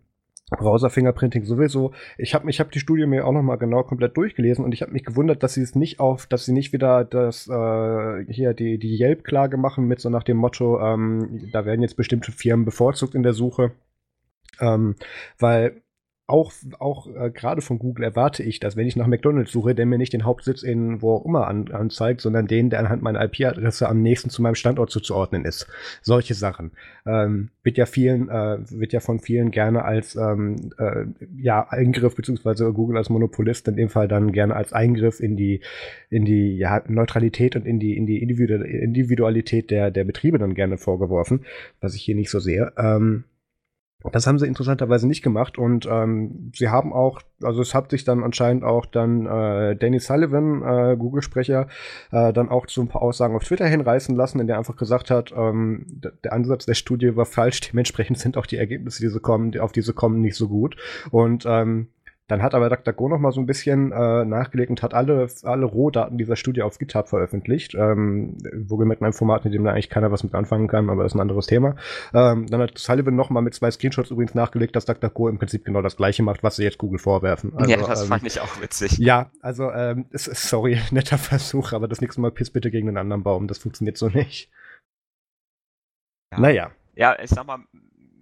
Browser-Fingerprinting sowieso. Ich habe ich hab die Studie mir auch noch mal genau komplett durchgelesen und ich habe mich gewundert, dass sie es nicht auf, dass sie nicht wieder das äh, hier die die Yelp-Klage machen mit so nach dem Motto, ähm, da werden jetzt bestimmte Firmen bevorzugt in der Suche, ähm, weil auch, auch äh, gerade von Google erwarte ich, dass wenn ich nach McDonalds suche, der mir nicht den Hauptsitz in wo auch immer an, anzeigt, sondern den, der anhand meiner IP-Adresse am nächsten zu meinem Standort zuzuordnen ist. Solche Sachen. Ähm, wird ja vielen, äh, wird ja von vielen gerne als ähm, äh, ja, Eingriff, beziehungsweise Google als Monopolist in dem Fall dann gerne als Eingriff in die, in die ja, Neutralität und in die, in die Individualität der, der Betriebe dann gerne vorgeworfen, was ich hier nicht so sehe. Ähm, das haben sie interessanterweise nicht gemacht und ähm, sie haben auch, also es hat sich dann anscheinend auch dann äh, Danny Sullivan, äh, Google-Sprecher, äh, dann auch zu ein paar Aussagen auf Twitter hinreißen lassen, in der einfach gesagt hat, ähm, der Ansatz der Studie war falsch, dementsprechend sind auch die Ergebnisse, die sie kommen, die auf diese kommen, nicht so gut. Und ähm, dann hat aber DuckDuckGo noch mal so ein bisschen äh, nachgelegt und hat alle, alle Rohdaten dieser Studie auf GitHub veröffentlicht. Ähm, mit einem Format, mit dem da eigentlich keiner was mit anfangen kann, aber das ist ein anderes Thema. Ähm, dann hat Sullivan noch mal mit zwei Screenshots übrigens nachgelegt, dass DuckDuckGo im Prinzip genau das gleiche macht, was sie jetzt Google vorwerfen. Also, ja, das ähm, fand ich auch witzig. Ja, also, ähm, sorry, netter Versuch, aber das nächste Mal piss bitte gegen einen anderen Baum. Das funktioniert so nicht. Ja. Naja. Ja, ich sag mal,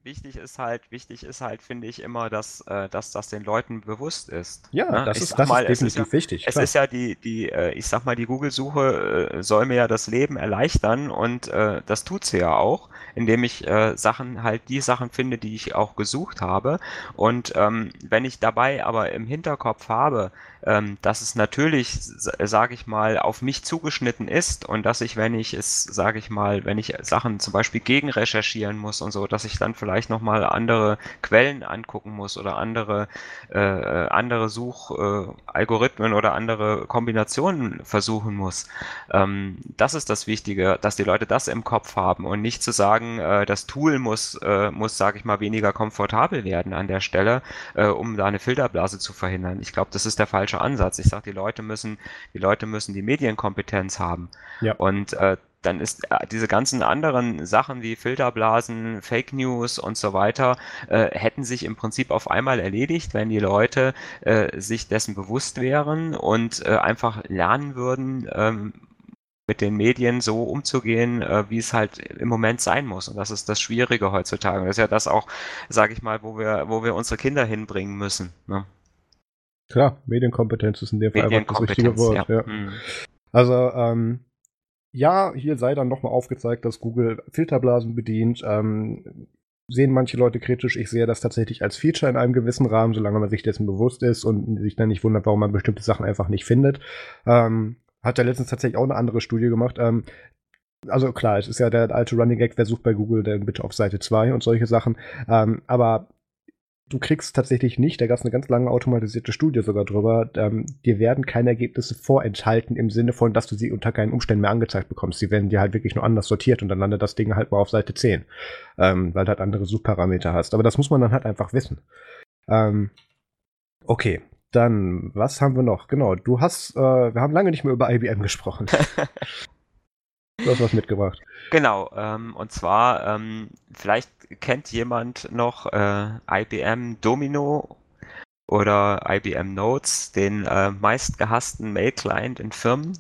wichtig ist halt, wichtig ist halt, finde ich immer, dass, äh, dass das den Leuten bewusst ist. Ja, ne? das, ist, das mal, ist definitiv ist ja, wichtig. Es klar. ist ja die, die, äh, ich sag mal, die Google-Suche äh, soll mir ja das Leben erleichtern und äh, das tut sie ja auch, indem ich äh, Sachen halt die Sachen finde, die ich auch gesucht habe. Und ähm, wenn ich dabei aber im Hinterkopf habe, ähm, dass es natürlich, sage ich mal, auf mich zugeschnitten ist und dass ich, wenn ich es, sage ich mal, wenn ich Sachen zum Beispiel gegen recherchieren muss und so, dass ich dann vielleicht nochmal andere Quellen angucken muss oder andere, äh, andere Suchalgorithmen oder andere Kombinationen versuchen muss. Ähm, das ist das Wichtige, dass die Leute das im Kopf haben und nicht zu sagen, äh, das Tool muss, äh, muss, sage ich mal, weniger komfortabel werden an der Stelle, äh, um da eine Filterblase zu verhindern. Ich glaube, das ist der falsche Ansatz. Ich sage, die Leute müssen, die Leute müssen die Medienkompetenz haben. Ja. Und äh, dann ist äh, diese ganzen anderen Sachen wie Filterblasen, Fake News und so weiter, äh, hätten sich im Prinzip auf einmal erledigt, wenn die Leute äh, sich dessen bewusst wären und äh, einfach lernen würden, ähm, mit den Medien so umzugehen, äh, wie es halt im Moment sein muss. Und das ist das Schwierige heutzutage. Und das ist ja das auch, sage ich mal, wo wir, wo wir unsere Kinder hinbringen müssen. Ne? Klar, Medienkompetenz ist in dem Fall einfach das richtige Wort. Ja. Ja. Hm. Also, ähm, ja, hier sei dann nochmal aufgezeigt, dass Google Filterblasen bedient. Ähm, sehen manche Leute kritisch. Ich sehe das tatsächlich als Feature in einem gewissen Rahmen, solange man sich dessen bewusst ist und sich dann nicht wundert, warum man bestimmte Sachen einfach nicht findet. Ähm, hat er letztens tatsächlich auch eine andere Studie gemacht. Ähm, also klar, es ist ja der alte Running Gag, wer sucht bei Google, dann bitte auf Seite 2 und solche Sachen. Ähm, aber du kriegst tatsächlich nicht, da gab es eine ganz lange automatisierte Studie sogar drüber, ähm, dir werden keine Ergebnisse vorenthalten im Sinne von, dass du sie unter keinen Umständen mehr angezeigt bekommst. Sie werden dir halt wirklich nur anders sortiert und dann landet das Ding halt mal auf Seite 10, ähm, weil du halt andere Suchparameter hast. Aber das muss man dann halt einfach wissen. Ähm, okay, dann, was haben wir noch? Genau, du hast, äh, wir haben lange nicht mehr über IBM gesprochen. du hast was mitgebracht. Genau, ähm, und zwar, ähm, vielleicht kennt jemand noch äh, IBM Domino oder IBM Notes, den äh, meistgehassten Mail-Client in Firmen.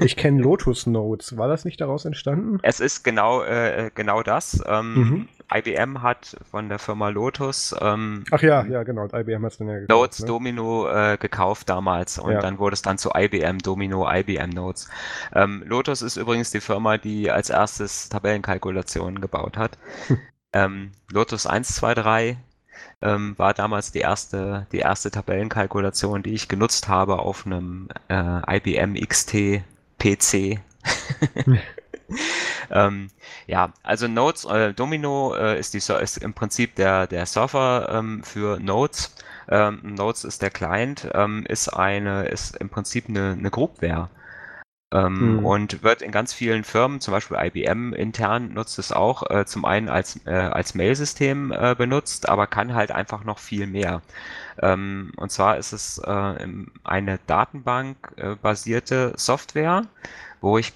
Ich kenne Lotus Notes. War das nicht daraus entstanden? Es ist genau, äh, genau das. Ähm, mhm. IBM hat von der Firma Lotus. Ähm, Ach ja, ja, genau. IBM hat es dann ja gekauft. Notes ne? Domino äh, gekauft damals und ja. dann wurde es dann zu IBM Domino, IBM Notes. Ähm, Lotus ist übrigens die Firma, die als erstes Tabellenkalkulationen gebaut hat. ähm, Lotus 123 ähm, war damals die erste, die erste Tabellenkalkulation, die ich genutzt habe auf einem äh, IBM XT PC. ähm, ja, also Nodes, äh, Domino äh, ist, die, ist im Prinzip der, der Server ähm, für Nodes. Ähm, Nodes ist der Client, ähm, ist eine, ist im Prinzip eine, eine Groupware. Mhm. Und wird in ganz vielen Firmen, zum Beispiel IBM intern nutzt es auch, äh, zum einen als, äh, als Mailsystem äh, benutzt, aber kann halt einfach noch viel mehr. Ähm, und zwar ist es äh, eine Datenbank-basierte äh, Software, wo ich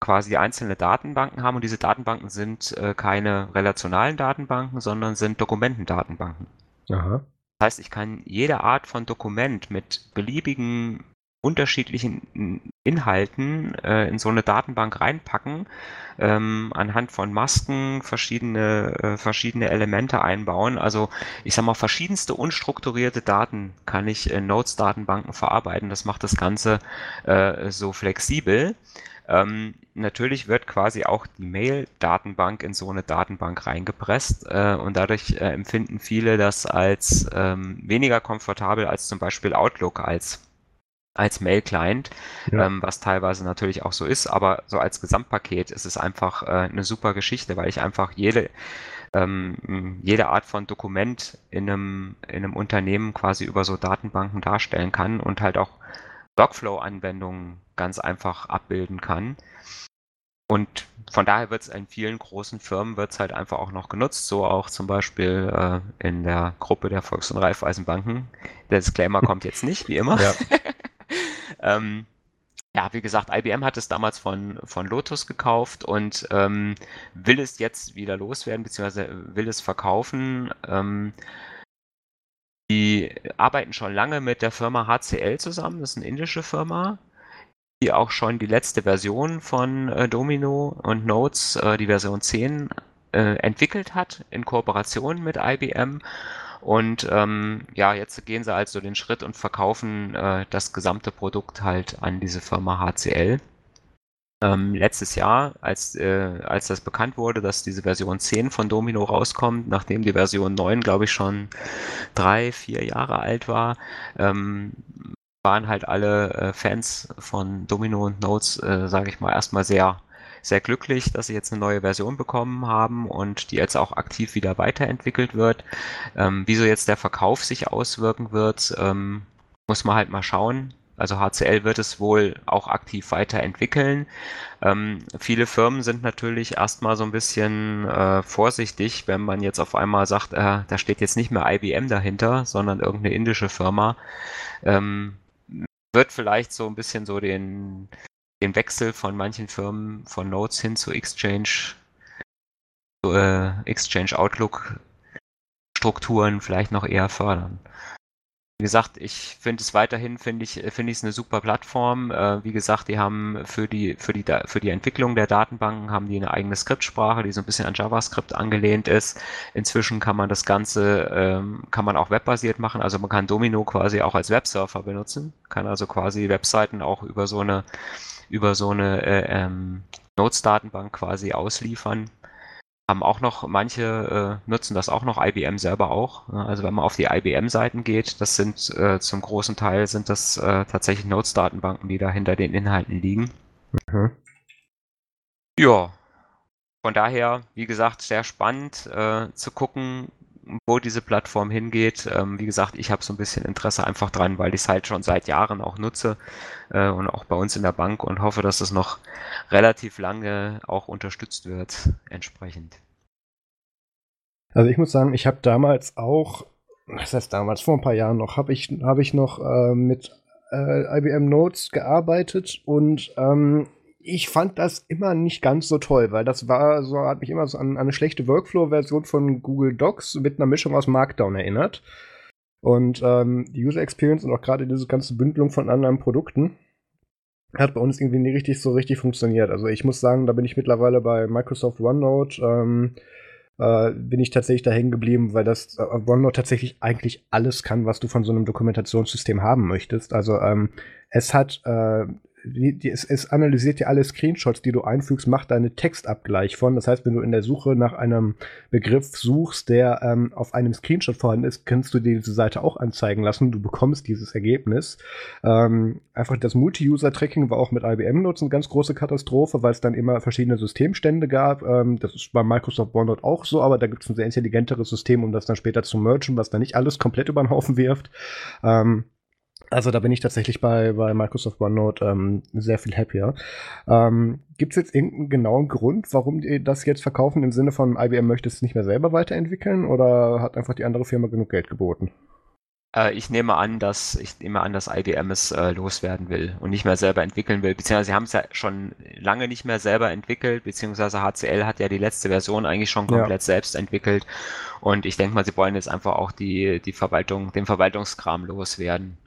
quasi einzelne Datenbanken habe und diese Datenbanken sind äh, keine relationalen Datenbanken, sondern sind Dokumentendatenbanken. Aha. Das heißt, ich kann jede Art von Dokument mit beliebigen unterschiedlichen Inhalten äh, in so eine Datenbank reinpacken, ähm, anhand von Masken verschiedene, äh, verschiedene Elemente einbauen. Also ich sag mal, verschiedenste unstrukturierte Daten kann ich in Notes-Datenbanken verarbeiten. Das macht das Ganze äh, so flexibel. Ähm, natürlich wird quasi auch die Mail-Datenbank in so eine Datenbank reingepresst äh, und dadurch äh, empfinden viele das als ähm, weniger komfortabel als zum Beispiel Outlook als als Mail-Client, ja. ähm, was teilweise natürlich auch so ist, aber so als Gesamtpaket ist es einfach äh, eine super Geschichte, weil ich einfach jede, ähm, jede Art von Dokument in einem, in einem Unternehmen quasi über so Datenbanken darstellen kann und halt auch Workflow-Anwendungen ganz einfach abbilden kann. Und von daher wird es in vielen großen Firmen wird halt einfach auch noch genutzt, so auch zum Beispiel äh, in der Gruppe der Volks- und Raiffeisenbanken. Der Disclaimer kommt jetzt nicht, wie immer. Ja. Ähm, ja, wie gesagt, IBM hat es damals von, von Lotus gekauft und ähm, will es jetzt wieder loswerden, beziehungsweise will es verkaufen. Ähm, die arbeiten schon lange mit der Firma HCL zusammen, das ist eine indische Firma, die auch schon die letzte Version von äh, Domino und Notes, äh, die Version 10, äh, entwickelt hat in Kooperation mit IBM und ähm, ja, jetzt gehen sie also den Schritt und verkaufen äh, das gesamte Produkt halt an diese Firma HCL. Ähm, letztes Jahr, als, äh, als das bekannt wurde, dass diese Version 10 von Domino rauskommt, nachdem die Version 9, glaube ich, schon drei, vier Jahre alt war, ähm, waren halt alle äh, Fans von Domino und Notes, äh, sage ich mal, erstmal sehr sehr glücklich, dass sie jetzt eine neue Version bekommen haben und die jetzt auch aktiv wieder weiterentwickelt wird. Ähm, wie so jetzt der Verkauf sich auswirken wird, ähm, muss man halt mal schauen. Also HCL wird es wohl auch aktiv weiterentwickeln. Ähm, viele Firmen sind natürlich erstmal so ein bisschen äh, vorsichtig, wenn man jetzt auf einmal sagt, äh, da steht jetzt nicht mehr IBM dahinter, sondern irgendeine indische Firma. Ähm, wird vielleicht so ein bisschen so den, den Wechsel von manchen Firmen von Notes hin zu Exchange, äh, Exchange Outlook Strukturen vielleicht noch eher fördern. Wie gesagt, ich finde es weiterhin, finde ich, finde ich es eine super Plattform. Äh, wie gesagt, die haben für die, für die, für die Entwicklung der Datenbanken haben die eine eigene Skriptsprache, die so ein bisschen an JavaScript angelehnt ist. Inzwischen kann man das Ganze, ähm, kann man auch webbasiert machen. Also man kann Domino quasi auch als Websurfer benutzen, kann also quasi Webseiten auch über so eine, über so eine äh, ähm, Notes-Datenbank quasi ausliefern haben auch noch, manche äh, nutzen das auch noch, IBM selber auch. Also wenn man auf die IBM-Seiten geht, das sind äh, zum großen Teil sind das äh, tatsächlich Notes-Datenbanken, die da hinter den Inhalten liegen. Mhm. Ja, von daher, wie gesagt, sehr spannend äh, zu gucken, wo diese Plattform hingeht. Ähm, wie gesagt, ich habe so ein bisschen Interesse einfach dran, weil ich es halt schon seit Jahren auch nutze äh, und auch bei uns in der Bank und hoffe, dass es noch relativ lange auch unterstützt wird entsprechend. Also ich muss sagen, ich habe damals auch, was heißt damals, vor ein paar Jahren noch, habe ich, hab ich noch äh, mit äh, IBM Notes gearbeitet und ähm, ich fand das immer nicht ganz so toll, weil das war so, hat mich immer so an, an eine schlechte Workflow-Version von Google Docs mit einer Mischung aus Markdown erinnert. Und ähm, die User Experience und auch gerade diese ganze Bündelung von anderen Produkten hat bei uns irgendwie nie richtig so richtig funktioniert. Also ich muss sagen, da bin ich mittlerweile bei Microsoft OneNote, ähm, äh, bin ich tatsächlich da hängen geblieben, weil das äh, OneNote tatsächlich eigentlich alles kann, was du von so einem Dokumentationssystem haben möchtest. Also ähm, es hat äh, die, die, es, es, analysiert dir alle Screenshots, die du einfügst, macht deine Textabgleich von. Das heißt, wenn du in der Suche nach einem Begriff suchst, der ähm, auf einem Screenshot vorhanden ist, kannst du dir diese Seite auch anzeigen lassen. Du bekommst dieses Ergebnis. Ähm, einfach das Multi-User-Tracking war auch mit IBM eine ganz große Katastrophe, weil es dann immer verschiedene Systemstände gab. Ähm, das ist bei Microsoft OneNote auch so, aber da gibt es ein sehr intelligenteres System, um das dann später zu mergen, was dann nicht alles komplett über den Haufen wirft. Ähm, also da bin ich tatsächlich bei, bei Microsoft OneNote ähm, sehr viel happier. Ähm, Gibt es jetzt irgendeinen genauen Grund, warum die das jetzt verkaufen, im Sinne von IBM möchte es nicht mehr selber weiterentwickeln oder hat einfach die andere Firma genug Geld geboten? Äh, ich nehme an, dass ich nehme an, dass IBM es äh, loswerden will und nicht mehr selber entwickeln will, beziehungsweise sie haben es ja schon lange nicht mehr selber entwickelt, beziehungsweise HCL hat ja die letzte Version eigentlich schon komplett ja. selbst entwickelt und ich denke mal, sie wollen jetzt einfach auch die, die Verwaltung, den Verwaltungskram loswerden.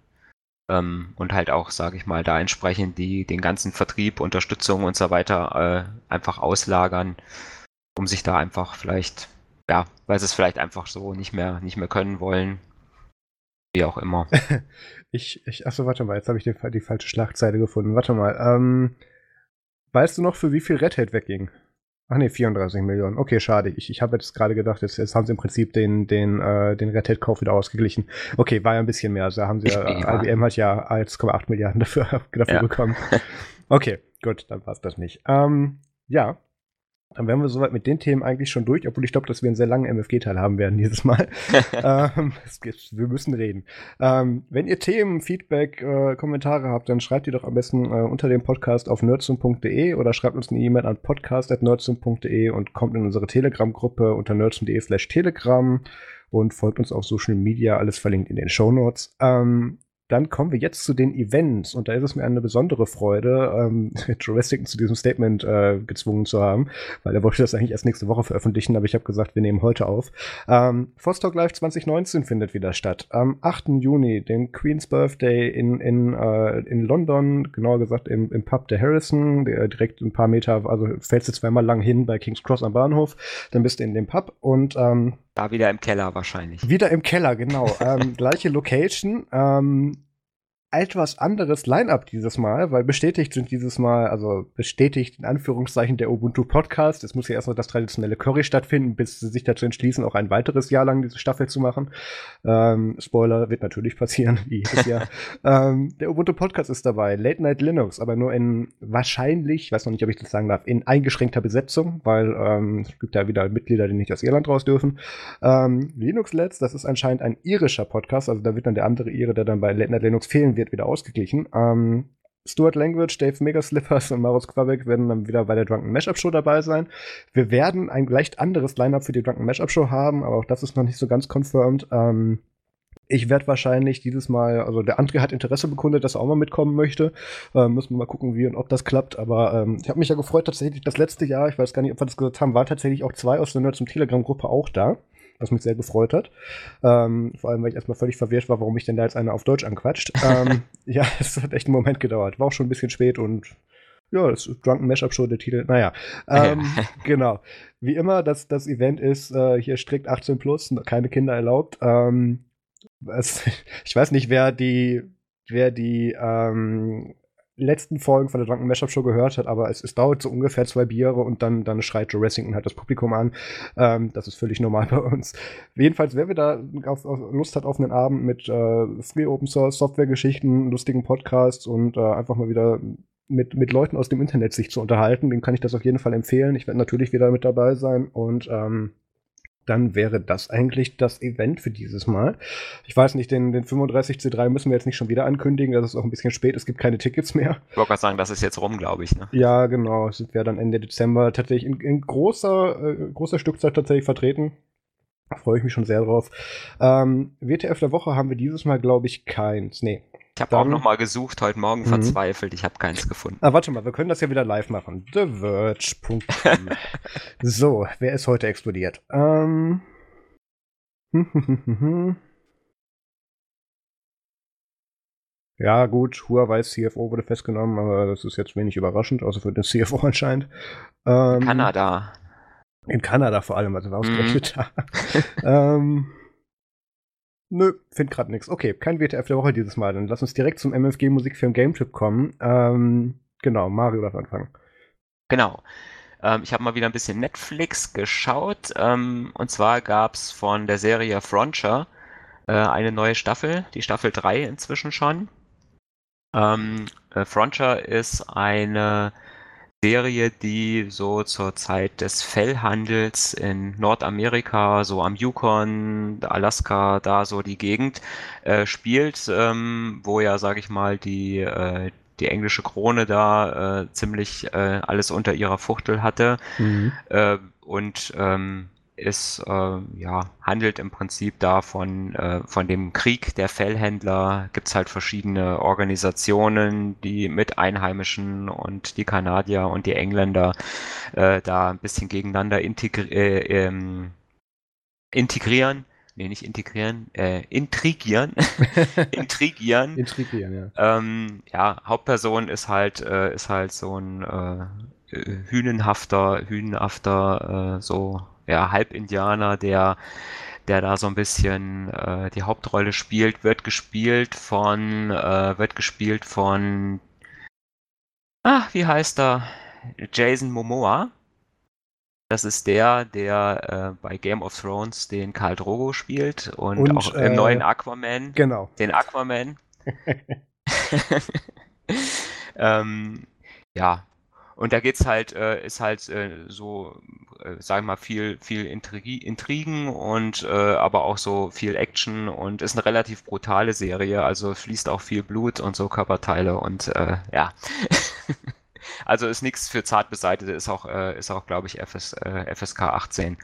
Ähm, und halt auch, sage ich mal, da entsprechend die, den ganzen Vertrieb, Unterstützung und so weiter äh, einfach auslagern, um sich da einfach vielleicht, ja, weil sie es vielleicht einfach so nicht mehr, nicht mehr können wollen. Wie auch immer. ich, ich, achso, warte mal, jetzt habe ich die, die, falsche Schlagzeile gefunden. Warte mal, ähm, weißt du noch, für wie viel Red Hat wegging? Ach nee, 34 Millionen. Okay, schade. Ich, ich habe jetzt gerade gedacht, jetzt, jetzt haben sie im Prinzip den, den, äh, den Red Hat-Kauf wieder ausgeglichen. Okay, war ja ein bisschen mehr. Also haben sie ja, IBM hat ja 1,8 Milliarden dafür, dafür ja. bekommen. Okay, gut, dann passt das nicht. Ähm, ja, dann wären wir soweit mit den Themen eigentlich schon durch, obwohl ich glaube, dass wir einen sehr langen MFG-Teil haben werden dieses Mal. ähm, wir müssen reden. Ähm, wenn ihr Themen, Feedback, äh, Kommentare habt, dann schreibt die doch am besten äh, unter dem Podcast auf nerdsum.de oder schreibt uns eine E-Mail an podcast.nerdsum.de und kommt in unsere Telegram-Gruppe unter nerdsum.de slash telegram und folgt uns auf Social Media, alles verlinkt in den Show Notes. Ähm, dann kommen wir jetzt zu den Events und da ist es mir eine besondere Freude, ähm, Jurassic zu diesem Statement äh, gezwungen zu haben, weil er wollte das eigentlich erst nächste Woche veröffentlichen, aber ich habe gesagt, wir nehmen heute auf. Ähm, Vostok Live 2019 findet wieder statt. Am 8. Juni, dem Queen's Birthday in, in, äh, in London, genauer gesagt im, im Pub der Harrison, der direkt ein paar Meter, also fällst du zweimal lang hin bei King's Cross am Bahnhof, dann bist du in dem Pub und ähm, da wieder im Keller wahrscheinlich. Wieder im Keller, genau. ähm, gleiche Location. Ähm, etwas anderes Line-up dieses Mal, weil bestätigt sind dieses Mal, also bestätigt in Anführungszeichen der Ubuntu Podcast. Es muss ja erst noch das traditionelle Curry stattfinden, bis sie sich dazu entschließen, auch ein weiteres Jahr lang diese Staffel zu machen. Ähm, Spoiler wird natürlich passieren, wie jedes Jahr. ähm, der Ubuntu Podcast ist dabei, Late Night Linux, aber nur in wahrscheinlich, ich weiß noch nicht, ob ich das sagen darf, in eingeschränkter Besetzung, weil ähm, es gibt ja wieder Mitglieder, die nicht aus Irland raus dürfen. Ähm, Linux Let's, das ist anscheinend ein irischer Podcast, also da wird dann der andere Ire, der dann bei Late Night Linux fehlen wird, wird wieder ausgeglichen. Ähm, Stuart Language, Dave Megaslippers und Maros Quabeck werden dann wieder bei der Drunken Mashup Show dabei sein. Wir werden ein leicht anderes Lineup für die Drunken Mashup Show haben, aber auch das ist noch nicht so ganz confirmed. Ähm, ich werde wahrscheinlich dieses Mal, also der André hat Interesse bekundet, dass er auch mal mitkommen möchte. Äh, müssen wir mal gucken, wie und ob das klappt. Aber ähm, ich habe mich ja gefreut, tatsächlich das letzte Jahr, ich weiß gar nicht, ob wir das gesagt haben, waren tatsächlich auch zwei aus der Nerds- und Telegram-Gruppe auch da. Was mich sehr gefreut hat. Ähm, vor allem, weil ich erstmal völlig verwirrt war, warum mich denn da jetzt einer auf Deutsch anquatscht. ähm, ja, es hat echt einen Moment gedauert. War auch schon ein bisschen spät und ja, das ist Drunken Mashup Show, der Titel. Naja, ähm, genau. Wie immer, das, das Event ist äh, hier strikt 18 plus, keine Kinder erlaubt. Ähm, es, ich weiß nicht, wer die, wer die ähm, letzten Folgen von der Drunken Mashup Show gehört hat, aber es, es dauert so ungefähr zwei Biere und dann, dann schreit Joe Ressington halt das Publikum an. Ähm, das ist völlig normal bei uns. Jedenfalls, wer wieder auf, auf Lust hat auf einen Abend mit äh, Free Open Source Software-Geschichten, lustigen Podcasts und äh, einfach mal wieder mit, mit Leuten aus dem Internet sich zu unterhalten, dem kann ich das auf jeden Fall empfehlen. Ich werde natürlich wieder mit dabei sein und ähm, dann wäre das eigentlich das Event für dieses Mal. Ich weiß nicht, den, den 35C3 müssen wir jetzt nicht schon wieder ankündigen, das ist auch ein bisschen spät, es gibt keine Tickets mehr. Ich wollte gerade sagen, das ist jetzt rum, glaube ich. Ne? Ja, genau, es wäre dann Ende Dezember tatsächlich in, in großer, äh, großer Stückzahl tatsächlich vertreten. Da freue ich mich schon sehr drauf. Ähm, WTF der Woche haben wir dieses Mal, glaube ich, keins. Nee, ich habe auch nochmal gesucht, heute Morgen mhm. verzweifelt, ich habe keins gefunden. Ah, warte mal, wir können das ja wieder live machen. TheVerge.com. so, wer ist heute explodiert? Ähm. ja, gut, Huawei CFO wurde festgenommen, aber das ist jetzt wenig überraschend, außer für den CFO anscheinend. Ähm, Kanada. In Kanada vor allem, also war ausgerechnet mhm. da. ähm. Nö, find grad nix. Okay, kein WTF der Woche dieses Mal. Dann lass uns direkt zum MFG Musikfilm Game Trip kommen. Ähm, genau, Mario darf anfangen. Genau. Ähm, ich habe mal wieder ein bisschen Netflix geschaut. Ähm, und zwar gab es von der Serie Frontier äh, eine neue Staffel, die Staffel 3 inzwischen schon. Ähm, äh, Frontier ist eine Serie, die so zur Zeit des Fellhandels in Nordamerika, so am Yukon, Alaska, da so die Gegend äh, spielt, ähm, wo ja, sag ich mal, die, äh, die englische Krone da äh, ziemlich äh, alles unter ihrer Fuchtel hatte. Mhm. Äh, und ähm, ist, äh, ja, handelt im Prinzip da von, äh, von dem Krieg der Fellhändler. Gibt es halt verschiedene Organisationen, die mit Einheimischen und die Kanadier und die Engländer äh, da ein bisschen gegeneinander integri äh, ähm, integrieren. Nee, nicht integrieren, äh, intrigieren. intrigieren. intrigieren, ja. Ähm, ja, Hauptperson ist halt, äh, ist halt so ein äh, hünenhafter, hünenhafter, äh, so ja, Halbindianer, der, der da so ein bisschen äh, die Hauptrolle spielt, wird gespielt von, äh, wird gespielt von, ah, wie heißt er? Jason Momoa. Das ist der, der äh, bei Game of Thrones den Karl Drogo spielt und, und auch im neuen äh, Aquaman. Genau. Den Aquaman. ähm, ja, und da geht's halt, äh, ist halt äh, so, äh, sagen wir mal, viel, viel Intrigi Intrigen und äh, aber auch so viel Action und ist eine relativ brutale Serie, also fließt auch viel Blut und so Körperteile und äh, ja. also ist nichts für Zartbeseitete, ist auch, äh, ist auch, glaube ich, FS, äh, FSK 18.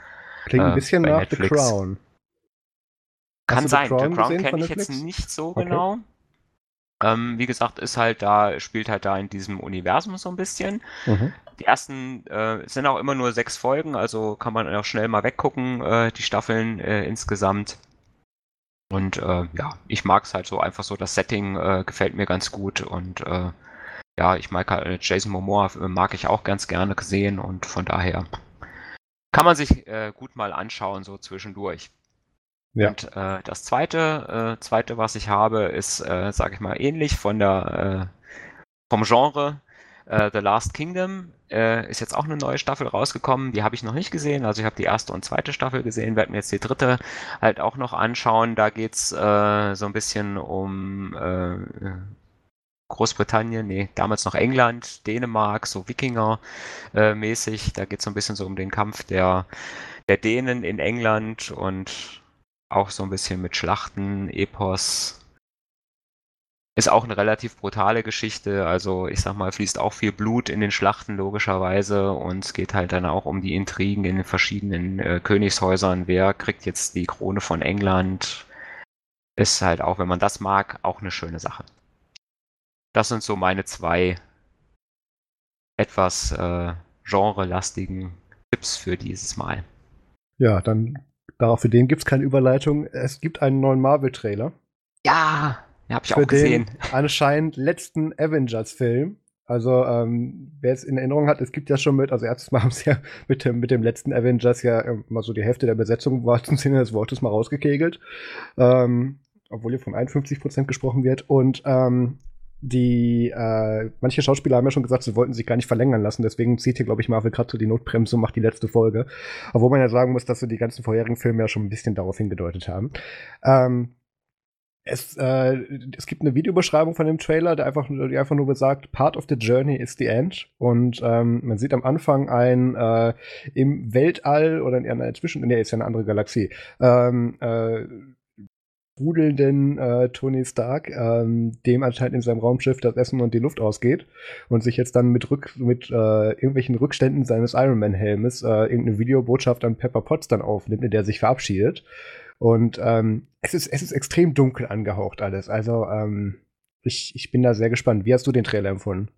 Klingt ein bisschen nach Netflix. The Crown. Kann sein, The Crown, The Crown kenne ich jetzt nicht so okay. genau. Ähm, wie gesagt, ist halt da, spielt halt da in diesem Universum so ein bisschen. Mhm. Die ersten äh, sind auch immer nur sechs Folgen, also kann man auch schnell mal weggucken, äh, die Staffeln äh, insgesamt. Und äh, ja, ich mag es halt so einfach so, das Setting äh, gefällt mir ganz gut und äh, ja, ich mag halt Jason Momoa mag ich auch ganz gerne gesehen und von daher kann man sich gut mal anschauen, so zwischendurch. Ja. Und äh, das zweite, äh, zweite, was ich habe, ist, äh, sage ich mal, ähnlich von der äh, vom Genre. Äh, The Last Kingdom äh, ist jetzt auch eine neue Staffel rausgekommen. Die habe ich noch nicht gesehen. Also ich habe die erste und zweite Staffel gesehen, werde mir jetzt die dritte halt auch noch anschauen. Da geht's äh, so ein bisschen um Großbritannien, nee, damals noch England, Dänemark, so Wikinger-mäßig. da geht es so ein bisschen so um den Kampf der, der Dänen in England und auch so ein bisschen mit Schlachten, Epos. Ist auch eine relativ brutale Geschichte. Also ich sag mal, fließt auch viel Blut in den Schlachten logischerweise und es geht halt dann auch um die Intrigen in den verschiedenen äh, Königshäusern. Wer kriegt jetzt die Krone von England? ist halt auch, wenn man das mag, auch eine schöne Sache. Das sind so meine zwei etwas äh, genrelastigen Tipps für dieses Mal. Ja, dann darauf für den gibt es keine Überleitung. Es gibt einen neuen Marvel-Trailer. Ja, habe ich für auch gesehen. Den anscheinend letzten Avengers-Film. Also, ähm, wer es in Erinnerung hat, es gibt ja schon mit, also erstes Mal haben sie ja mit dem, mit dem letzten Avengers ja äh, mal so die Hälfte der Besetzung war zum Sinne des Wortes mal rausgekegelt. Ähm, obwohl hier von 51% gesprochen wird. Und ähm, die, äh, manche Schauspieler haben ja schon gesagt, sie wollten sich gar nicht verlängern lassen, deswegen zieht hier, glaube ich, Marvel gerade so die Notbremse und macht die letzte Folge. Obwohl man ja sagen muss, dass so die ganzen vorherigen Filme ja schon ein bisschen darauf hingedeutet haben. Ähm, es, äh, es gibt eine Videobeschreibung von dem Trailer, der einfach, die einfach nur besagt, Part of the Journey is the end. Und ähm, man sieht am Anfang ein äh, im Weltall oder in einer zwischen, nee, ist ja eine andere Galaxie, ähm, äh, rudelnden äh, Tony Stark, ähm, dem anscheinend in seinem Raumschiff das Essen und die Luft ausgeht und sich jetzt dann mit, Rück mit äh, irgendwelchen Rückständen seines Iron Man Helmes äh, irgendeine Videobotschaft an Pepper Potts dann aufnimmt, in der er sich verabschiedet. Und ähm, es, ist, es ist extrem dunkel angehaucht alles. Also ähm, ich, ich bin da sehr gespannt. Wie hast du den Trailer empfunden?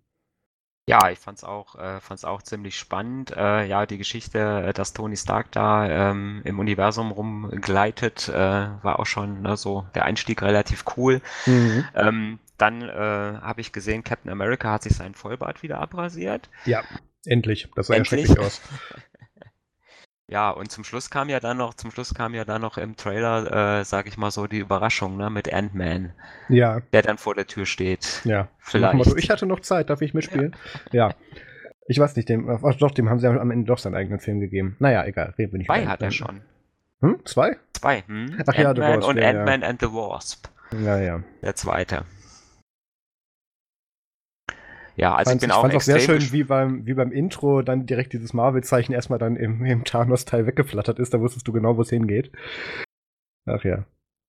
Ja, ich fand's auch, äh, fand's auch ziemlich spannend. Äh, ja, die Geschichte, äh, dass Tony Stark da ähm, im Universum rumgleitet, äh, war auch schon ne, so der Einstieg relativ cool. Mhm. Ähm, dann äh, habe ich gesehen, Captain America hat sich seinen Vollbart wieder abrasiert. Ja, endlich. Das sah ja schrecklich aus. Ja, und zum Schluss kam ja dann noch, zum Schluss kam ja dann noch im Trailer, äh, sag ich mal so, die Überraschung, ne, mit Ant-Man. Ja. Der dann vor der Tür steht. Ja. Vielleicht. ich hatte noch Zeit, darf ich mitspielen? Ja. ja. Ich weiß nicht, dem, ach, doch, dem haben sie am Ende doch seinen eigenen Film gegeben. Naja, egal, reden wir nicht Zwei hat er schon. Hm? Zwei? Zwei, hm? Ach ja, du warst, und Ant-Man ja. and the Wasp. Ja, ja. Der zweite. Ja, also ich bin ich auch, auch sehr schön, wie beim, wie beim Intro dann direkt dieses Marvel-Zeichen erstmal dann im, im Thanos-Teil weggeflattert ist. Da wusstest du genau, wo es hingeht. Ach ja.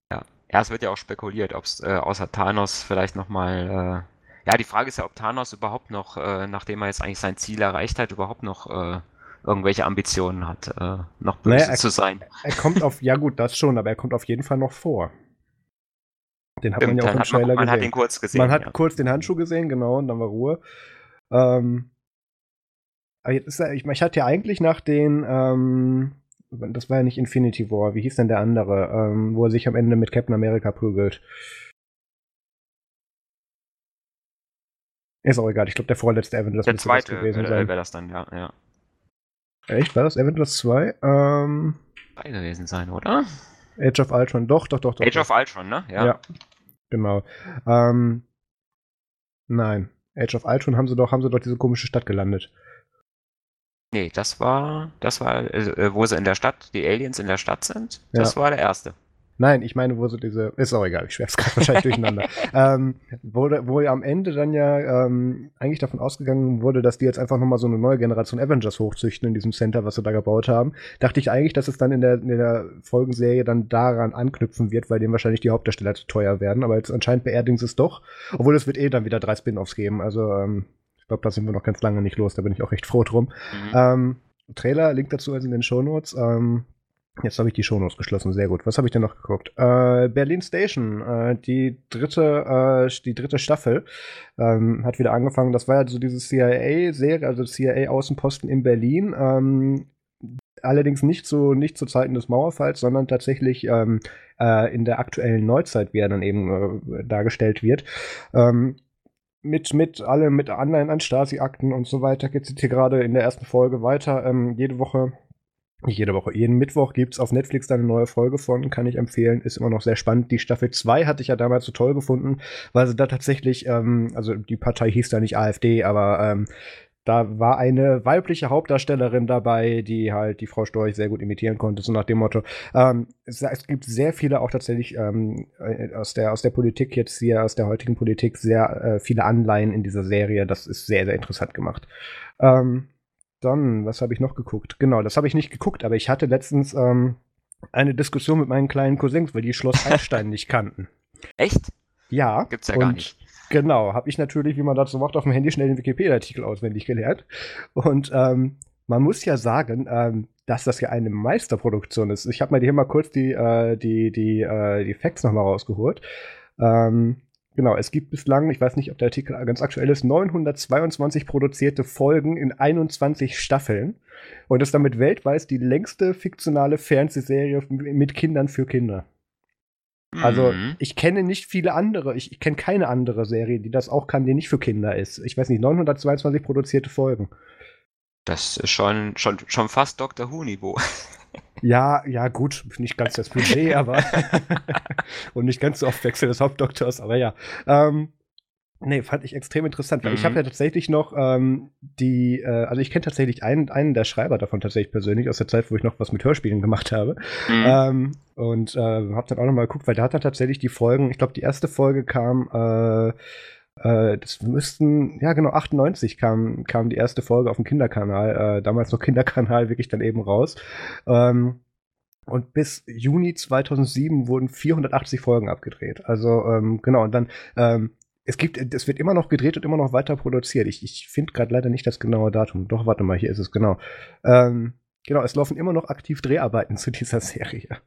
Ja, ja es wird ja auch spekuliert, ob es äh, außer Thanos vielleicht nochmal. Äh, ja, die Frage ist ja, ob Thanos überhaupt noch, äh, nachdem er jetzt eigentlich sein Ziel erreicht hat, überhaupt noch äh, irgendwelche Ambitionen hat, äh, noch böse naja, er, zu sein. Er kommt auf, ja gut, das schon, aber er kommt auf jeden Fall noch vor. Den hat Stimmt, man ja auch im Trailer man, man gesehen. hat ihn kurz gesehen. Man hat ja. kurz den Handschuh gesehen, genau, und dann war Ruhe. Ähm, aber jetzt ist er, ich, ich hatte ja eigentlich nach den, ähm, das war ja nicht Infinity War, wie hieß denn der andere, ähm, wo er sich am Ende mit Captain America prügelt. Ist auch egal, ich glaube, der vorletzte Avengers der zweite gewesen sein. wäre das dann, ja, ja. Echt? War das Avengers 2? Ähm, Drei gewesen sein, oder? Age of Ultron, doch, doch, doch. doch Age doch. of Ultron, ne? Ja. ja genau. Ähm, nein. Age of Ultron haben sie doch, haben sie doch diese komische Stadt gelandet. Nee, das war, das war, äh, wo sie in der Stadt, die Aliens in der Stadt sind. Das ja. war der erste. Nein, ich meine, wo so diese, ist auch egal, ich schwer's gerade wahrscheinlich durcheinander. ähm, wo, wo ja am Ende dann ja ähm, eigentlich davon ausgegangen wurde, dass die jetzt einfach nochmal so eine neue Generation Avengers hochzüchten in diesem Center, was sie da gebaut haben, dachte ich eigentlich, dass es dann in der, in der Folgenserie dann daran anknüpfen wird, weil denen wahrscheinlich die Hauptdarsteller zu teuer werden. Aber jetzt anscheinend beerdigen sie es doch. Obwohl es wird eh dann wieder drei Spin-offs geben. Also ähm, ich glaube, da sind wir noch ganz lange nicht los. Da bin ich auch recht froh drum. Mhm. Ähm, Trailer, Link dazu ist in den Shownotes. Ähm, Jetzt habe ich die Shownotes geschlossen, sehr gut. Was habe ich denn noch geguckt? Äh, Berlin Station, äh, die dritte, äh, die dritte Staffel ähm, hat wieder angefangen. Das war ja so diese CIA-Serie, also CIA-Außenposten in Berlin. Ähm, allerdings nicht zu nicht zu Zeiten des Mauerfalls, sondern tatsächlich ähm, äh, in der aktuellen Neuzeit, wie er dann eben äh, dargestellt wird. Ähm, mit, mit allem, mit Anleihen an Stasi-Akten und so weiter geht es hier gerade in der ersten Folge weiter. Ähm, jede Woche jede Woche. Jeden Mittwoch gibt es auf Netflix da eine neue Folge von, kann ich empfehlen. Ist immer noch sehr spannend. Die Staffel 2 hatte ich ja damals so toll gefunden, weil sie da tatsächlich, ähm, also die Partei hieß da nicht AfD, aber ähm, da war eine weibliche Hauptdarstellerin dabei, die halt die Frau Storch sehr gut imitieren konnte, so nach dem Motto. Ähm, es, es, gibt sehr viele auch tatsächlich ähm, äh, aus, der, aus der Politik, jetzt hier aus der heutigen Politik, sehr äh, viele Anleihen in dieser Serie. Das ist sehr, sehr interessant gemacht. Ähm, dann, was habe ich noch geguckt? Genau, das habe ich nicht geguckt, aber ich hatte letztens ähm, eine Diskussion mit meinen kleinen Cousins, weil die Schloss Einstein nicht kannten. Echt? Ja. Gibt's ja gar nicht. Genau, habe ich natürlich, wie man dazu macht, auf dem Handy schnell den Wikipedia-Artikel auswendig gelernt. Und ähm, man muss ja sagen, ähm, dass das ja eine Meisterproduktion ist. Ich habe mal hier mal kurz die, äh, die, die, äh, die Facts nochmal rausgeholt. Ähm, genau, es gibt bislang, ich weiß nicht, ob der Artikel ganz aktuell ist, 922 produzierte Folgen in 21 Staffeln. Und ist damit weltweit die längste fiktionale Fernsehserie mit Kindern für Kinder. Also, mhm. ich kenne nicht viele andere, ich, ich kenne keine andere Serie, die das auch kann, die nicht für Kinder ist. Ich weiß nicht, 922 produzierte Folgen. Das ist schon, schon, schon fast Dr. Who-Niveau. Ja, ja, gut, nicht ganz das Budget, aber und nicht ganz so oft Wechsel des Hauptdoktors, aber ja. Ähm, nee, fand ich extrem interessant, weil mhm. ich habe ja tatsächlich noch ähm, die, äh, also ich kenne tatsächlich einen, einen der Schreiber davon tatsächlich persönlich aus der Zeit, wo ich noch was mit Hörspielen gemacht habe. Mhm. Ähm, und äh, habe dann auch noch mal geguckt, weil da hat er tatsächlich die Folgen, ich glaube, die erste Folge kam äh, äh, das müssten, ja genau, 98 kam, kam die erste Folge auf dem Kinderkanal, äh, damals noch Kinderkanal, wirklich dann eben raus. Ähm, und bis Juni 2007 wurden 480 Folgen abgedreht. Also ähm, genau, und dann ähm, es gibt, es wird immer noch gedreht und immer noch weiter produziert. Ich, ich finde gerade leider nicht das genaue Datum. Doch, warte mal, hier ist es genau. Ähm, genau, es laufen immer noch aktiv Dreharbeiten zu dieser Serie.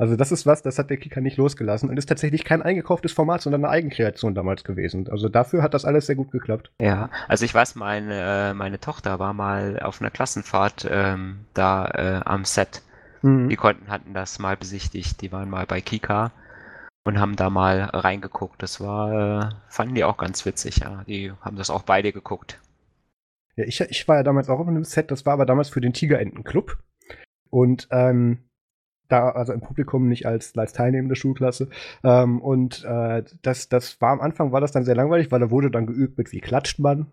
Also das ist was, das hat der Kicker nicht losgelassen und ist tatsächlich kein eingekauftes Format, sondern eine Eigenkreation damals gewesen. Also dafür hat das alles sehr gut geklappt. Ja, also ich weiß, meine, meine Tochter war mal auf einer Klassenfahrt ähm, da äh, am Set. Mhm. Die konnten, hatten das mal besichtigt. Die waren mal bei Kika und haben da mal reingeguckt. Das war, äh, fanden die auch ganz witzig, ja. Die haben das auch beide geguckt. Ja, ich, ich war ja damals auch auf einem Set, das war aber damals für den Tigerentenclub. Und ähm, da, also im Publikum, nicht als, als teilnehmende Schulklasse. Ähm, und äh, das, das war am Anfang war das dann sehr langweilig, weil da wurde dann geübt mit wie klatscht man.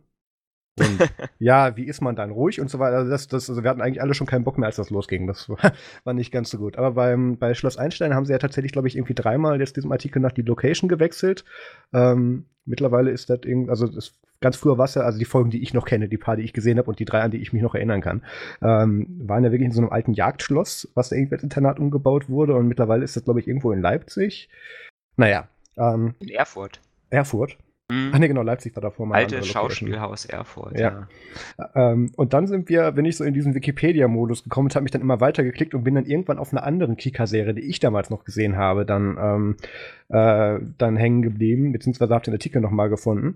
Und ja, wie ist man dann ruhig und so weiter. Also das, das, also wir hatten eigentlich alle schon keinen Bock mehr, als das losging. Das war, war nicht ganz so gut. Aber beim, bei Schloss Einstein haben sie ja tatsächlich, glaube ich, irgendwie dreimal jetzt diesem Artikel nach die Location gewechselt. Ähm, mittlerweile ist das irgendwie, also das ganz früher war es ja, also die Folgen, die ich noch kenne, die paar, die ich gesehen habe und die drei, an die ich mich noch erinnern kann, ähm, waren ja wirklich in so einem alten Jagdschloss, was da irgendwie als Internat umgebaut wurde und mittlerweile ist das, glaube ich, irgendwo in Leipzig. Naja. Ähm, in Erfurt. Erfurt. Mhm. Ach nee, genau, Leipzig war davor mal. Alte Schauspielhaus Erfurt, ja. ja. Ähm, und dann sind wir, wenn ich so in diesen Wikipedia-Modus gekommen und habe mich dann immer weitergeklickt und bin dann irgendwann auf einer anderen Kika-Serie, die ich damals noch gesehen habe, dann, ähm, äh, dann hängen geblieben, beziehungsweise habe den Artikel nochmal gefunden.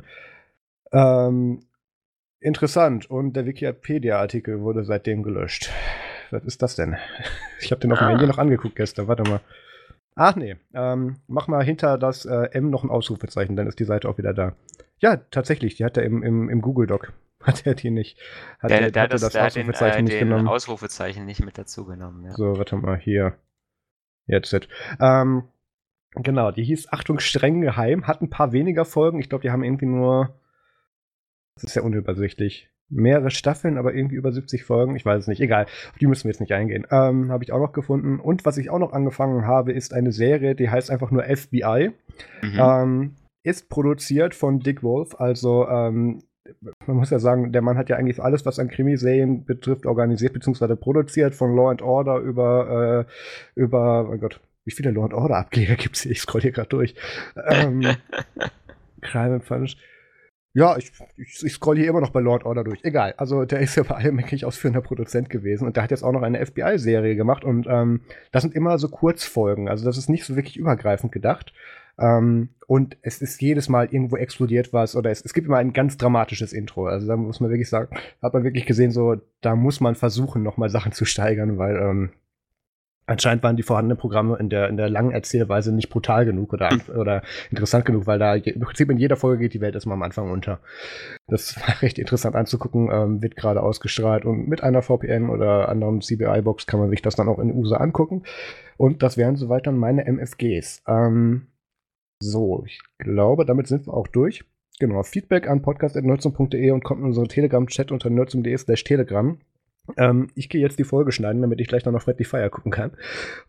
Ähm, interessant. Und der Wikipedia-Artikel wurde seitdem gelöscht. Was ist das denn? Ich habe den auf dem ah. Handy noch angeguckt gestern. Warte mal. Ach nee, ähm, mach mal hinter das äh, M noch ein Ausrufezeichen, dann ist die Seite auch wieder da. Ja, tatsächlich, die hat er im, im, im Google Doc. Hat er die nicht. Hat der, der, der das, das Ausrufezeichen den, äh, nicht den genommen. Ausrufezeichen nicht mit dazu genommen, ja. So, warte mal, hier. Jetzt. Ähm, genau, die hieß Achtung, streng geheim, hat ein paar weniger Folgen. Ich glaube, die haben irgendwie nur. Das ist ja unübersichtlich mehrere Staffeln, aber irgendwie über 70 Folgen. Ich weiß es nicht. Egal. Auf die müssen wir jetzt nicht eingehen. Ähm, habe ich auch noch gefunden. Und was ich auch noch angefangen habe, ist eine Serie, die heißt einfach nur FBI. Mhm. Ähm, ist produziert von Dick Wolf. Also, ähm, man muss ja sagen, der Mann hat ja eigentlich alles, was an Krimiserien betrifft, organisiert bzw. produziert. Von Law and Order über, äh, über, oh Gott, wie viele Law and Order Ableger gibt es hier? Ich scroll hier gerade durch. Ähm, Crime and Punch. Ja, ich, ich, ich scroll hier immer noch bei Lord Order durch. Egal. Also der ist ja bei allem wirklich ausführender Produzent gewesen und der hat jetzt auch noch eine FBI-Serie gemacht und ähm, das sind immer so Kurzfolgen. Also das ist nicht so wirklich übergreifend gedacht. Ähm, und es ist jedes Mal irgendwo explodiert was oder es, es gibt immer ein ganz dramatisches Intro. Also da muss man wirklich sagen, hat man wirklich gesehen, so da muss man versuchen, noch mal Sachen zu steigern, weil ähm, Anscheinend waren die vorhandenen Programme in der, in der langen Erzählweise nicht brutal genug oder, hm. oder interessant genug, weil da im Prinzip in jeder Folge geht die Welt erstmal am Anfang unter. Das war recht interessant anzugucken, ähm, wird gerade ausgestrahlt und mit einer VPN oder anderen CBI-Box kann man sich das dann auch in USA angucken. Und das wären soweit dann meine MFGs. Ähm, so, ich glaube, damit sind wir auch durch. Genau, Feedback an podcast.nerdsum.de und kommt in unseren Telegram-Chat unter nerdsum.de slash telegram. Ähm, ich gehe jetzt die Folge schneiden, damit ich gleich noch Friendly Fire gucken kann.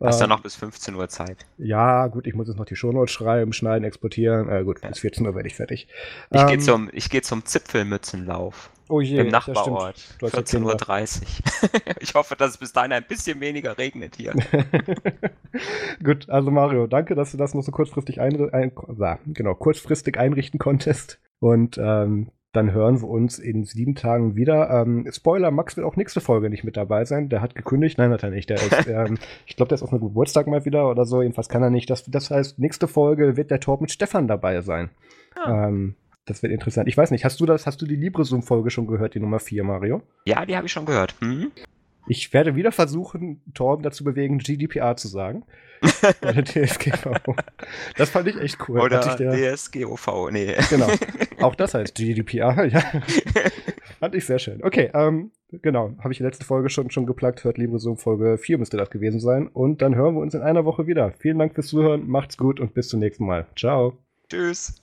Hast du ähm, noch bis 15 Uhr Zeit? Ja, gut, ich muss jetzt noch die Shownotes schreiben, schneiden, exportieren. Äh, gut, ja. bis 14 Uhr werde ich fertig. Ich ähm, gehe zum, geh zum Zipfelmützenlauf. Oh je, Im Nachbarort. 14.30 Uhr. ich hoffe, dass es bis dahin ein bisschen weniger regnet hier. gut, also Mario, danke, dass du das noch so kurzfristig, ein, ein, genau, kurzfristig einrichten konntest. Und ähm, dann hören wir uns in sieben Tagen wieder. Ähm, Spoiler, Max wird auch nächste Folge nicht mit dabei sein. Der hat gekündigt. Nein, hat er nicht. Der ist, ähm, ich glaube, der ist auf einem Geburtstag mal wieder oder so. Jedenfalls kann er nicht. Das, das heißt, nächste Folge wird der Talk mit Stefan dabei sein. Ah. Ähm, das wird interessant. Ich weiß nicht, hast du das, hast du die LibreZoom-Folge schon gehört, die Nummer 4, Mario? Ja, die habe ich schon gehört. Mhm. Ich werde wieder versuchen, Torben dazu bewegen, GDPR zu sagen. Oder DSGVO. Das fand ich echt cool. Oder DSGOV, nee. Genau. Auch das heißt GDPR, ja. fand ich sehr schön. Okay, ähm, genau. Habe ich die letzte Folge schon, schon geplagt. Hört LibreZoom Folge 4 müsste das gewesen sein. Und dann hören wir uns in einer Woche wieder. Vielen Dank fürs Zuhören. Macht's gut und bis zum nächsten Mal. Ciao. Tschüss.